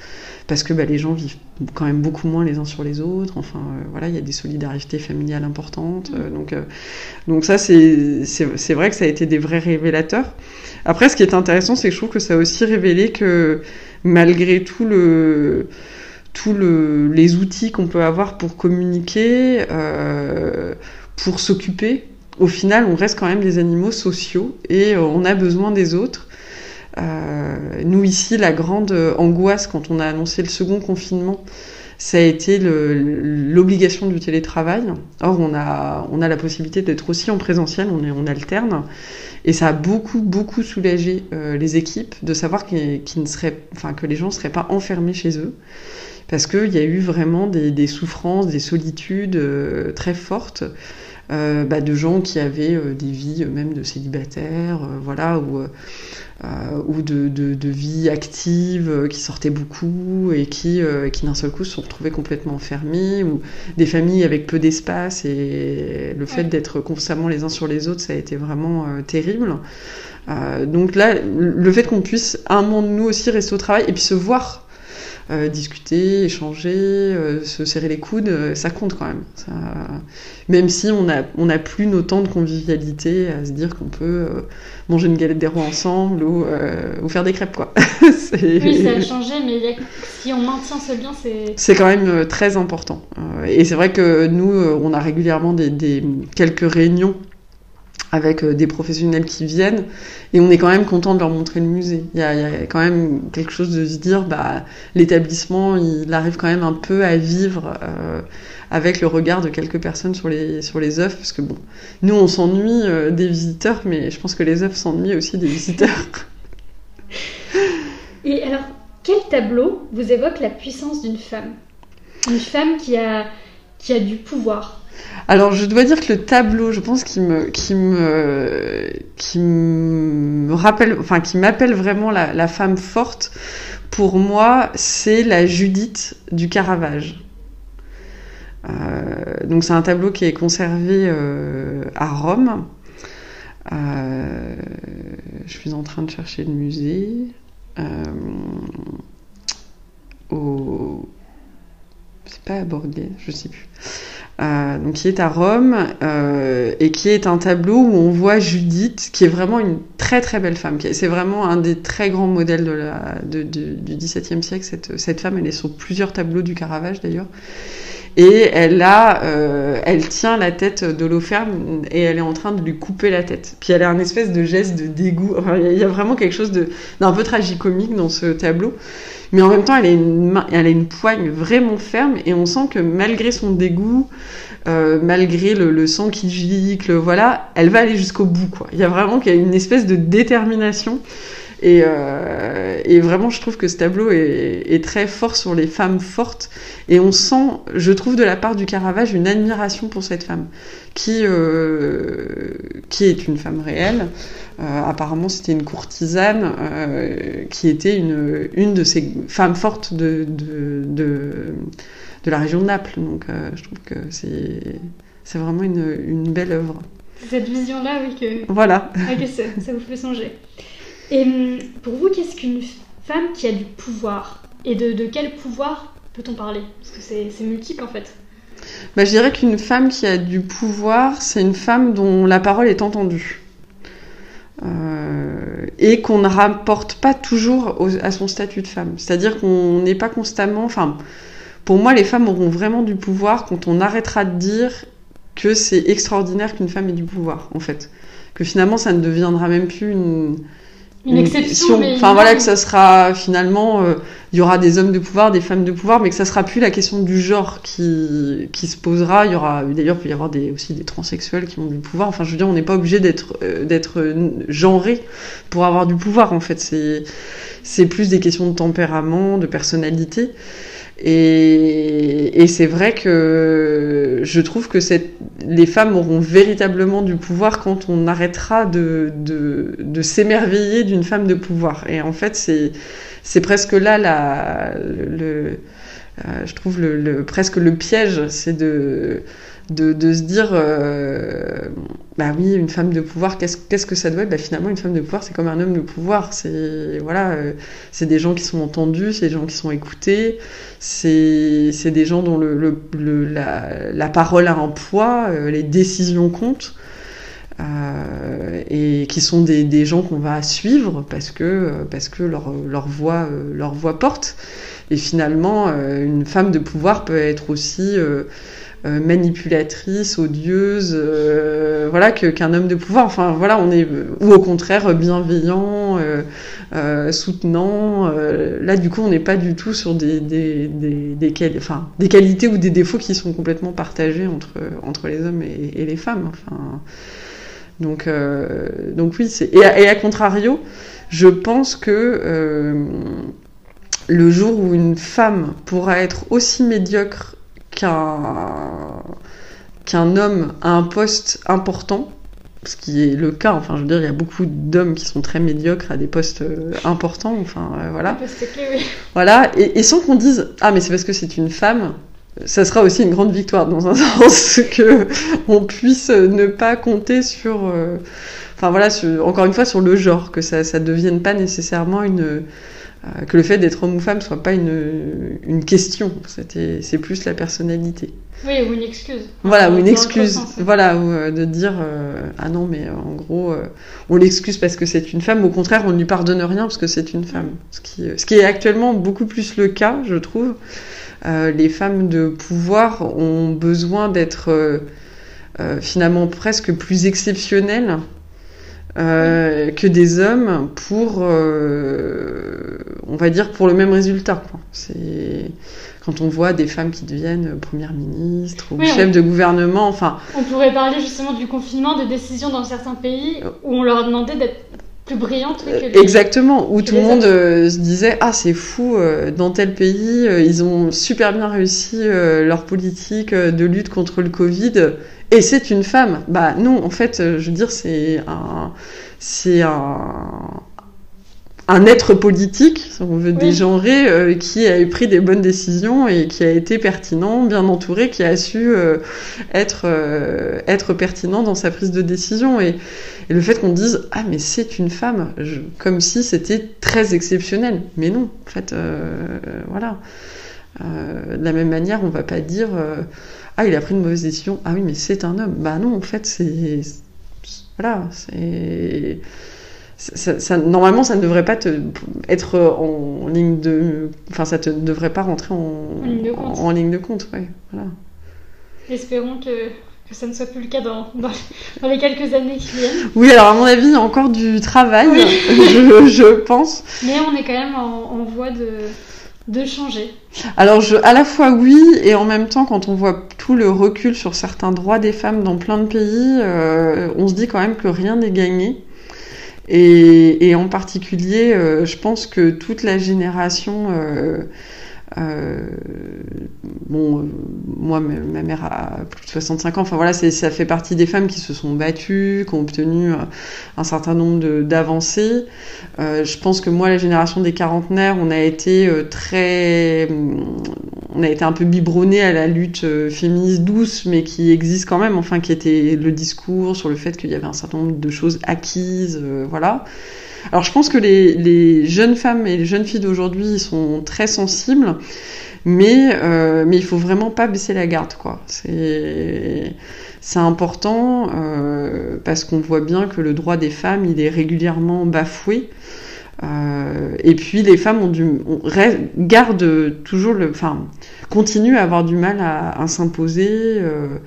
parce que bah, les gens vivent quand même beaucoup moins les uns sur les autres. Enfin, voilà, il y a des solidarités familiales importantes. donc, donc ça, c'est vrai que ça a été des vrais révélateurs. Après, ce qui est intéressant, c'est que je trouve que ça a aussi révélé que malgré tout le tous le, les outils qu'on peut avoir pour communiquer, euh, pour s'occuper, au final, on reste quand même des animaux sociaux et euh, on a besoin des autres. Euh, nous ici, la grande angoisse quand on a annoncé le second confinement, ça a été l'obligation du télétravail. Or, on a, on a la possibilité d'être aussi en présentiel, on, est, on alterne. Et ça a beaucoup, beaucoup soulagé euh, les équipes de savoir ne enfin, que les gens ne seraient pas enfermés chez eux. Parce qu'il y a eu vraiment des, souffrances, des solitudes euh, très fortes. Euh, bah, de gens qui avaient euh, des vies euh, même de célibataires, voilà, ou, ou de, de, de, vie active, qui sortaient beaucoup et qui, qui d'un seul coup se sont retrouvés complètement enfermés, ou des familles avec peu d'espace et le fait d'être constamment les uns sur les autres, ça a été vraiment terrible. donc là, le fait qu'on puisse à un moment de nous aussi rester au travail et puis se voir euh, discuter, échanger, euh, se serrer les coudes, euh, ça compte quand même. Ça... Même si on n'a on a plus nos temps de convivialité à se dire qu'on peut manger une galette des rois ensemble ou, ou faire des crêpes, quoi. *laughs* oui, ça a changé, mais si on maintient ce lien, c'est... C'est quand même très important. et c'est vrai que nous, on a régulièrement des, des quelques réunions avec euh, des professionnels qui viennent et on est quand même content de leur montrer le musée. Il y a, quand même quelque chose de se dire, bah, l'établissement, il arrive quand même un peu à vivre euh, avec le regard de quelques personnes sur les, sur œuvres, parce que bon, nous on s'ennuie euh, des visiteurs, mais je pense que les œuvres s'ennuient aussi des visiteurs. *laughs* et alors, quel tableau vous évoque la puissance d'une femme? Une femme qui a, qui a du pouvoir alors, je dois dire que le tableau, je pense, qui me, qui me, qui me rappelle, enfin, qui m'appelle vraiment la, femme forte, pour moi, c'est la Judith du Caravage. Euh, donc, c'est un tableau qui est conservé euh, à Rome. Euh, je suis en train de chercher le musée. au... C'est pas à je sais plus. Euh, donc qui est à Rome euh, et qui est un tableau où on voit Judith, qui est vraiment une très très belle femme. C'est vraiment un des très grands modèles du XVIIe siècle. Cette, cette, femme, elle est sur plusieurs tableaux du Caravage d'ailleurs. et elle a, euh, elle tient la tête d'Holoferne et elle est en train de lui couper la tête. Puis elle a un espèce de geste de dégoût. Il y a vraiment quelque chose d'un peu tragicomique dans ce tableau. Mais en même temps, elle a une poigne vraiment ferme et on sent que malgré son dégoût, euh, malgré le, le, sang qui gicle, voilà, elle va aller jusqu'au bout. Quoi. Il y a vraiment qu'il y a une espèce de détermination. Et, euh, et, vraiment, je trouve que ce tableau est, est, très fort sur les femmes fortes. Et on sent, je trouve, de la part du Caravage, une admiration pour cette femme, qui, euh, qui est une femme réelle. Euh, apparemment, c'était une courtisane qui était une, une de ces femmes fortes de, de, de, de la région de Naples. Donc, je trouve que c'est c'est vraiment une, une belle œuvre. Cette vision-là, oui, que, voilà. que ça, ça vous fait songer. Et hum, pour vous, qu'est-ce qu'une femme qui a du pouvoir? Et de, quel pouvoir peut-on parler? Parce que c'est multiple en fait. Bah, je dirais qu'une femme qui a du pouvoir, c'est une femme dont la parole est entendue. Euh, et qu'on ne rapporte pas toujours à son statut de femme. C'est-à-dire qu'on n'est pas constamment... Enfin, pour moi, les femmes auront vraiment du pouvoir quand on arrêtera de dire que c'est extraordinaire qu'une femme ait du pouvoir, en fait. Que finalement, ça ne deviendra même plus une une exception. Mais enfin voilà que ça sera finalement, euh, il y aura des hommes de pouvoir, des femmes de pouvoir, mais que ça sera plus la question du genre qui qui se posera. Il y aura d'ailleurs peut y avoir des aussi des transsexuels qui ont du pouvoir. Enfin je veux dire on n'est pas obligé d'être euh, d'être genré pour avoir du pouvoir en fait. C'est c'est plus des questions de tempérament, de personnalité. Et, et c'est vrai que je trouve que cette, les femmes auront véritablement du pouvoir quand on arrêtera de, de, de s'émerveiller d'une femme de pouvoir. Et en fait, c'est, c'est presque là la, le, euh, je trouve le, le, presque le piège, c'est de, de, de se dire, euh, bah oui, une femme de pouvoir, qu'est-ce, qu'est-ce que ça doit être? Bah, Finalement, une femme de pouvoir, c'est comme un homme de pouvoir. C'est voilà, euh, c'est des gens qui sont entendus, c'est des gens qui sont écoutés, c'est, des gens dont le, le, le la, la, parole a un poids, euh, les décisions comptent. Euh, et qui sont des, des gens qu'on va suivre parce que parce que leur, leur voix leur voix porte et finalement une femme de pouvoir peut être aussi euh, manipulatrice, odieuse, euh, voilà, qu'un homme de pouvoir. Enfin, voilà, on est ou au contraire bienveillant, euh, soutenant. là, du coup, on n'est pas du tout sur des des des, qualités ou des défauts qui sont complètement partagés entre les hommes et, les femmes. Enfin, donc oui, et, à contrario, je pense que le jour où une femme pourra être aussi médiocre qu'un qu'un homme a un poste important, ce qui est le cas. Enfin, je veux dire, il y a beaucoup d'hommes qui sont très médiocres à des postes euh, importants. Enfin, euh, voilà. Oui. Voilà, et, et sans qu'on dise ah mais c'est parce que c'est une femme. Ça sera aussi une grande victoire dans un *laughs* sens que on puisse ne pas compter sur, euh, enfin voilà, sur, encore une fois sur le genre, que ça ça devienne pas nécessairement une que le fait d'être homme ou femme soit pas une, une question, c'est plus la personnalité. Oui, ou une excuse. Voilà, ou une excuse. Voilà, ou euh, de dire euh, ah non, mais en gros, euh, on l'excuse parce que c'est une femme. Au contraire, on ne lui pardonne rien parce que c'est une femme. Ce qui, ce qui est actuellement beaucoup plus le cas, je trouve. les femmes de pouvoir ont besoin d'être finalement presque plus exceptionnelles euh, que des hommes pour, euh, on va dire, pour le même résultat. C'est quand on voit des femmes qui deviennent première ministre ou Oui, chef on- de gouvernement, enfin, On pourrait parler justement du confinement, des décisions dans certains pays où on leur a demandé d'être plus brillantes oui, que les... Euh, exactement, où que tout le monde euh, se disait ah c'est fou, euh, dans tel pays euh, ils ont super bien réussi euh, leur politique euh, de lutte contre le Covid et c'est une femme. Bah non, en fait, je veux dire c'est un c'est un un être politique, si on veut Oui. dégenrer, euh, qui a pris des bonnes décisions et qui a été pertinent, bien entouré, qui a su euh, être, euh, être pertinent dans sa prise de décision. Et, et le fait qu'on dise ah mais c'est une femme, je- comme si c'était très exceptionnel. Mais non, en fait, voilà. De la même manière, on va pas dire ah il a pris une mauvaise décision. Ah oui mais c'est un homme. Bah non, en fait c'est voilà c'est ça, normalement, ça ne devrait pas te, être en ligne de. Enfin, ça ne devrait pas rentrer en, en ligne de compte. En, ligne de compte ouais, voilà. Espérons que, que, ça ne soit plus le cas dans, dans, les quelques années qui viennent. Oui, alors à mon avis, il y a encore du travail, *laughs* je, je, pense. Mais on est quand même en, en voie de, de changer. Alors, je, à la fois oui, et en même temps, quand on voit tout le recul sur certains droits des femmes dans plein de pays, euh, on se dit quand même que rien n'est gagné. Et, en particulier, euh, je pense que toute la génération euh, euh, bon, euh, moi, ma mère a plus de 65 ans. Enfin voilà, ça fait partie des femmes qui se sont battues, qui ont obtenu euh, un certain nombre d'avancées. Euh, je pense que moi, la génération des quarantenaires, on a été très, on a été un peu biberonné à la lutte féministe douce, mais qui existe quand même. Enfin, qui était le discours sur le fait qu'il y avait un certain nombre de choses acquises, voilà. Alors je pense que les, jeunes femmes et les jeunes filles d'aujourd'hui sont très sensibles, mais, euh, mais il faut vraiment pas baisser la garde. quoi. C'est important euh, parce qu'on voit bien que le droit des femmes il est régulièrement bafoué. Euh, et puis les femmes ont du, gardent toujours le, enfin, continuent à avoir du mal à, à s'imposer. Euh,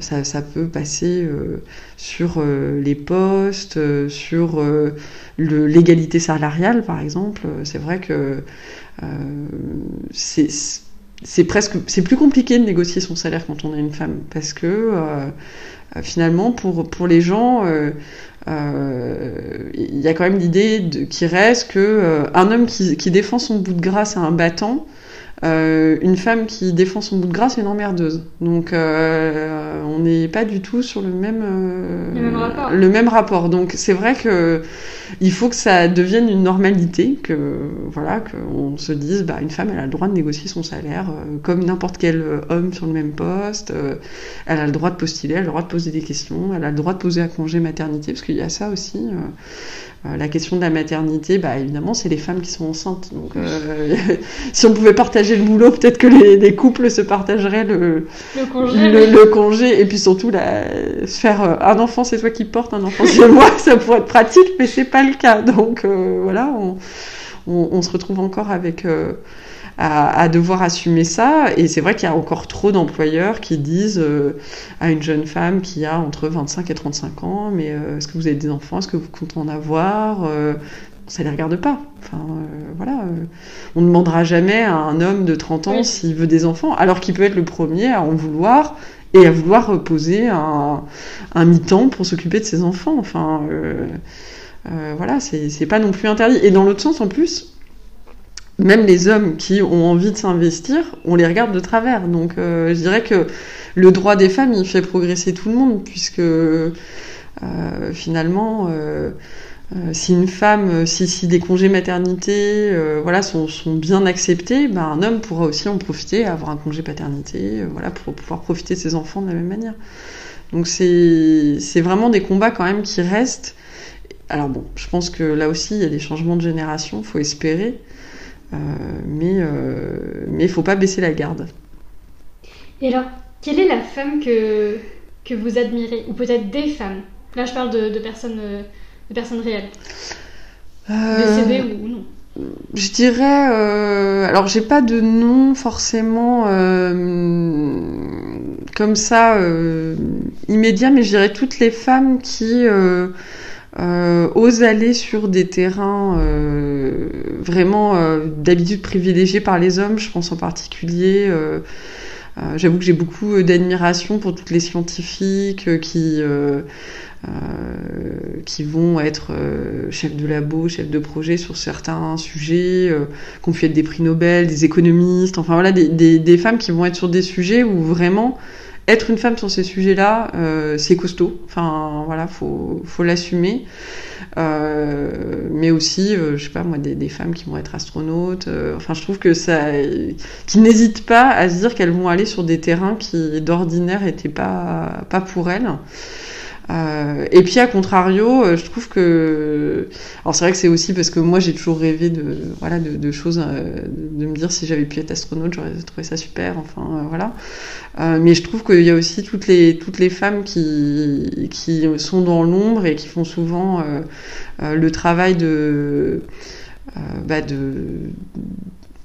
ça, ça, peut passer euh, sur euh, les postes, sur l'égalité salariale, par exemple. C'est vrai que c'est c'est plus compliqué de négocier son salaire quand on est une femme parce que finalement pour pour les gens il y a quand même l'idée qui reste que un homme qui, défend son bout de grâce à un battant euh, une femme qui défend son bout de grâce est une emmerdeuse. Donc euh, on n'est pas du tout sur le même, euh, le, même rapport. le même rapport. Donc c'est vrai que il faut que ça devienne une normalité, que voilà, qu'on se dise, bah une femme elle a le droit de négocier son salaire euh, comme n'importe quel homme sur le même poste. Euh, elle a le droit de postuler, elle a le droit de poser des questions, elle a le droit de poser un congé maternité parce qu'il y a ça aussi. Euh, la question de la maternité, bah, évidemment, c'est les femmes qui sont enceintes. Donc, euh, *laughs* si on pouvait partager le boulot, peut-être que les, couples se partageraient le, le, congé, Et puis surtout, la, faire euh, un enfant, c'est toi qui portes, un enfant, c'est moi, *laughs* ça pourrait être pratique, mais c'est pas le cas. Donc, voilà, on, on, se retrouve encore avec à, devoir assumer ça. Et c'est vrai qu'il y a encore trop d'employeurs qui disent euh, à une jeune femme qui a entre 25 et 35 ans, mais euh, est-ce que vous avez des enfants? Est-ce que vous comptez en avoir? Euh, ça les regarde pas. Enfin, voilà, on ne demandera jamais à un homme de 30 ans s'il veut des enfants, alors qu'il peut être le premier à en vouloir et à vouloir poser un, un mi-temps pour s'occuper de ses enfants. Enfin, voilà, c'est pas non plus interdit. Et dans l'autre sens, en plus, même les hommes qui ont envie de s'investir, on les regarde de travers. Donc euh, je dirais que le droit des femmes, il fait progresser tout le monde, puisque euh, finalement, euh, si une femme, si, si des congés maternité voilà, sont, sont, bien acceptés, ben, un homme pourra aussi en profiter, avoir un congé paternité, voilà, pour pouvoir profiter de ses enfants de la même manière. Donc c'est vraiment des combats quand même qui restent. Alors bon, je pense que là aussi, il y a des changements de génération, faut espérer. Euh, mais euh, mais il faut pas baisser la garde. Et alors, quelle est la femme que, que vous admirez Ou peut-être des femmes? Là, je parle de, personnes, euh, de personnes réelles. Décédées ou non? je dirais, euh, alors j'ai pas de nom forcément comme ça immédiat, mais je dirais toutes les femmes qui euh, osent aller sur des terrains euh, vraiment euh, d'habitude privilégiés par les hommes. Je pense en particulier, euh, euh, j'avoue que j'ai beaucoup d'admiration pour toutes les scientifiques qui qui vont être chefs de labo, chefs de projet sur certains sujets, qui ont fait des prix Nobel, des économistes, enfin voilà, des, des, des femmes qui vont être sur des sujets où vraiment être une femme sur ces sujets-là, euh, c'est costaud. Enfin, voilà, faut, faut l'assumer. Euh, mais aussi, euh, je sais pas moi, des, des, femmes qui vont être astronautes. Euh, enfin, je trouve que ça, qui n'hésitent pas à se dire qu'elles vont aller sur des terrains qui d'ordinaire étaient pas pas pour elles. Euh, et puis à contrario, euh, je trouve que, alors c'est vrai que c'est aussi parce que moi j'ai toujours rêvé de, voilà, de, choses, euh, de me dire si j'avais pu être astronaute, j'aurais trouvé ça super. Enfin voilà. Mais je trouve qu'il y a aussi toutes les toutes les femmes qui qui sont dans l'ombre et qui font souvent le travail de bah de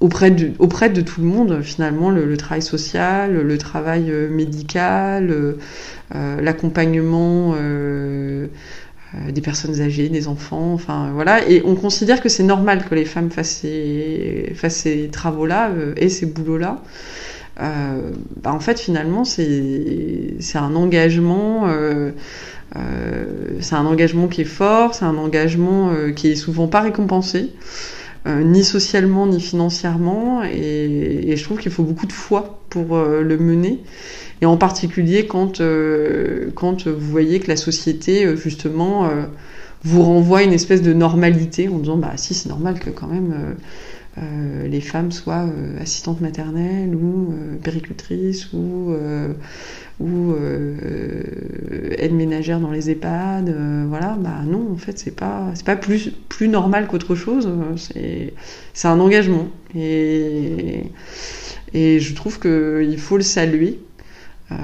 auprès de, tout le monde, finalement, le, travail social, le travail euh, médical, euh, l'accompagnement euh, euh, des personnes âgées, des enfants, enfin voilà. Et on considère que c'est normal que les femmes fassent ces, travaux-là euh, et ces boulots-là. Bah en fait, finalement, c'est un engagement. C'est un engagement qui est fort, c'est un engagement qui est souvent pas récompensé. Euh, ni socialement ni financièrement. Et, je trouve qu'il faut beaucoup de foi pour euh, le mener. Et en particulier quand euh, vous voyez que la société justement vous renvoie une espèce de normalité en disant bah si c'est normal que quand même les femmes soient assistantes maternelles ou euh, péricultrices ou, ou aide ménagère dans les EHPAD. voilà, bah non, en fait, c'est pas, c'est pas plus, plus normal qu'autre chose. C'est, c'est un engagement. Et, et je trouve qu'il faut le saluer. Euh,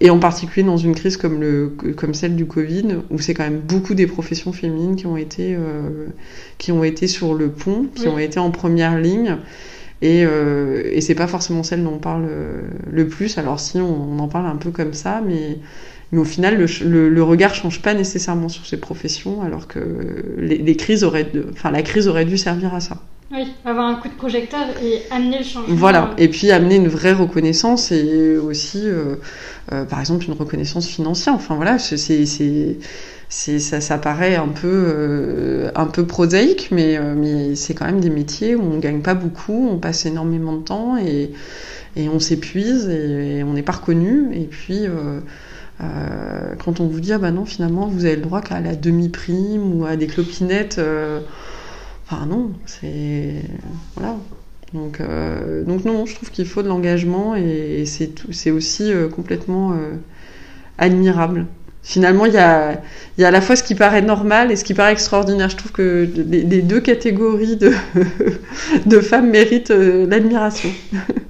et en particulier dans une crise comme, le, comme celle du Covid, où c'est quand même beaucoup des professions féminines qui ont été, euh, qui ont été sur le pont, qui oui. ont été en première ligne. Et, euh, et c'est pas forcément celle dont on parle le plus. Alors si on, on en parle un peu comme ça, mais, mais au final, le, le, le, regard change pas nécessairement sur ces professions, alors que les, les crises auraient, enfin la crise aurait dû servir à ça. Oui, avoir un coup de projecteur et amener le changement. Voilà, et puis amener une vraie reconnaissance et aussi, euh, euh, par exemple, une reconnaissance financière. Enfin voilà, c'est, ça, ça paraît un peu, euh, un peu prosaïque, mais, euh, mais c'est quand même des métiers où on gagne pas beaucoup, on passe énormément de temps et, et on s'épuise et, on n'est pas reconnu. Et puis, euh, quand on vous dit, ah bah non, finalement, vous avez le droit qu'à la demi-prime ou à des clopinettes. Enfin non, c'est voilà. Donc donc non, je trouve qu'il faut de l'engagement et, et c'est aussi complètement admirable. Finalement, il y a y a à la fois ce qui paraît normal et ce qui paraît extraordinaire. Je trouve que les, les deux catégories de *laughs* de femmes méritent l'admiration. *laughs*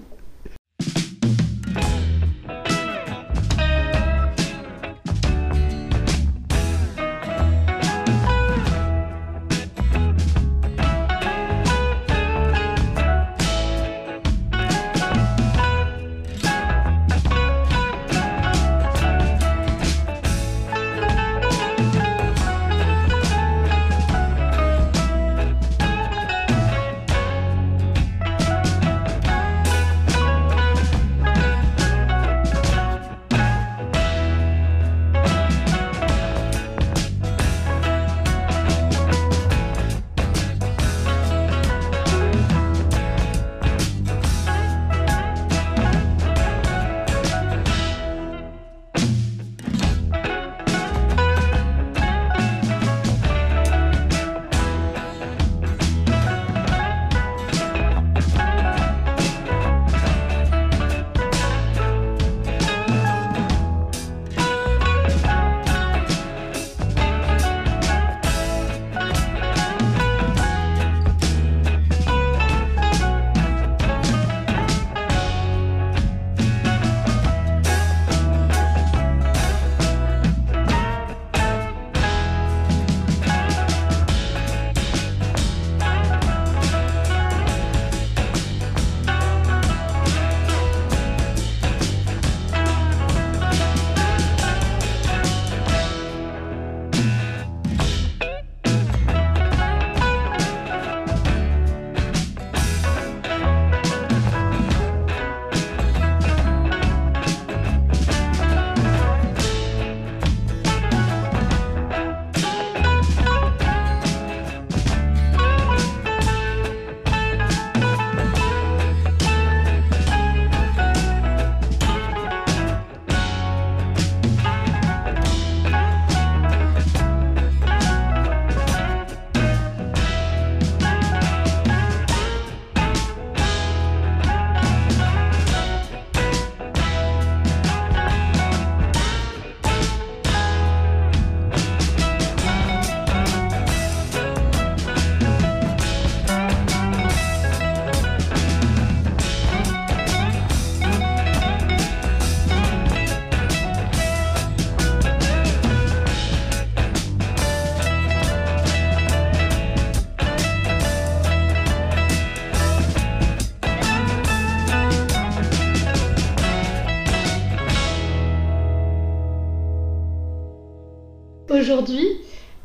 aujourd'hui,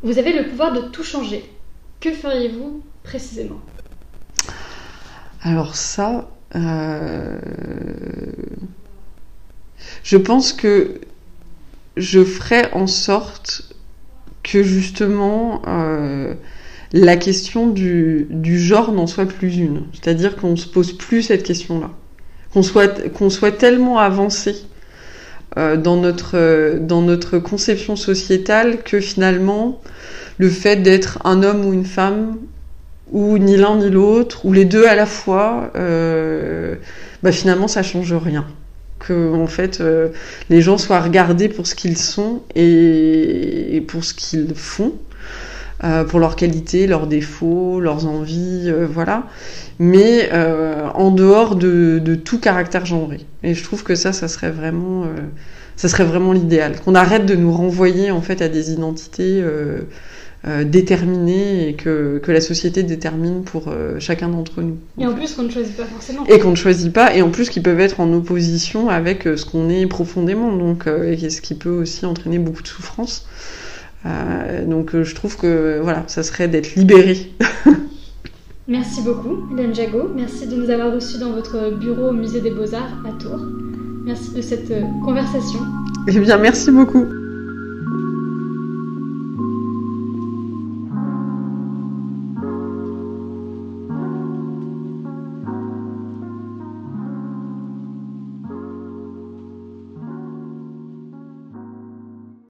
vous avez le pouvoir de tout changer. Que feriez-vous précisément? Alors ça, euh, je pense que je ferais en sorte que justement euh, la question du, genre n'en soit plus une. C'est-à-dire qu'on se pose plus cette question-là. Qu'on soit, qu'on soit tellement avancé euh, dans, notre, dans notre conception sociétale que finalement, le fait d'être un homme ou une femme, ou ni l'un ni l'autre, ou les deux à la fois, euh, bah finalement, ça change rien. Que en fait euh, les gens soient regardés pour ce qu'ils sont et, pour ce qu'ils font, euh, pour leurs qualités, leurs défauts, leurs envies, euh, voilà. Mais en dehors de, de, tout caractère genré. Et je trouve que ça, ça serait vraiment, ça serait vraiment l'idéal. Qu'on arrête de nous renvoyer en fait à des identités euh, déterminés et que, que, la société détermine pour euh, chacun d'entre nous. Et en, plus qu'on ne choisit pas forcément. Et qu'on ne choisit pas, et en plus qu'ils peuvent être en opposition avec euh, ce qu'on est profondément, donc et ce qui peut aussi entraîner beaucoup de souffrance. Donc je trouve que voilà, ça serait d'être libéré. *laughs* merci beaucoup, Hélène Jago. Merci de nous avoir reçus dans votre bureau au Musée des Beaux-Arts à Tours. Merci de cette conversation. Eh bien, merci beaucoup.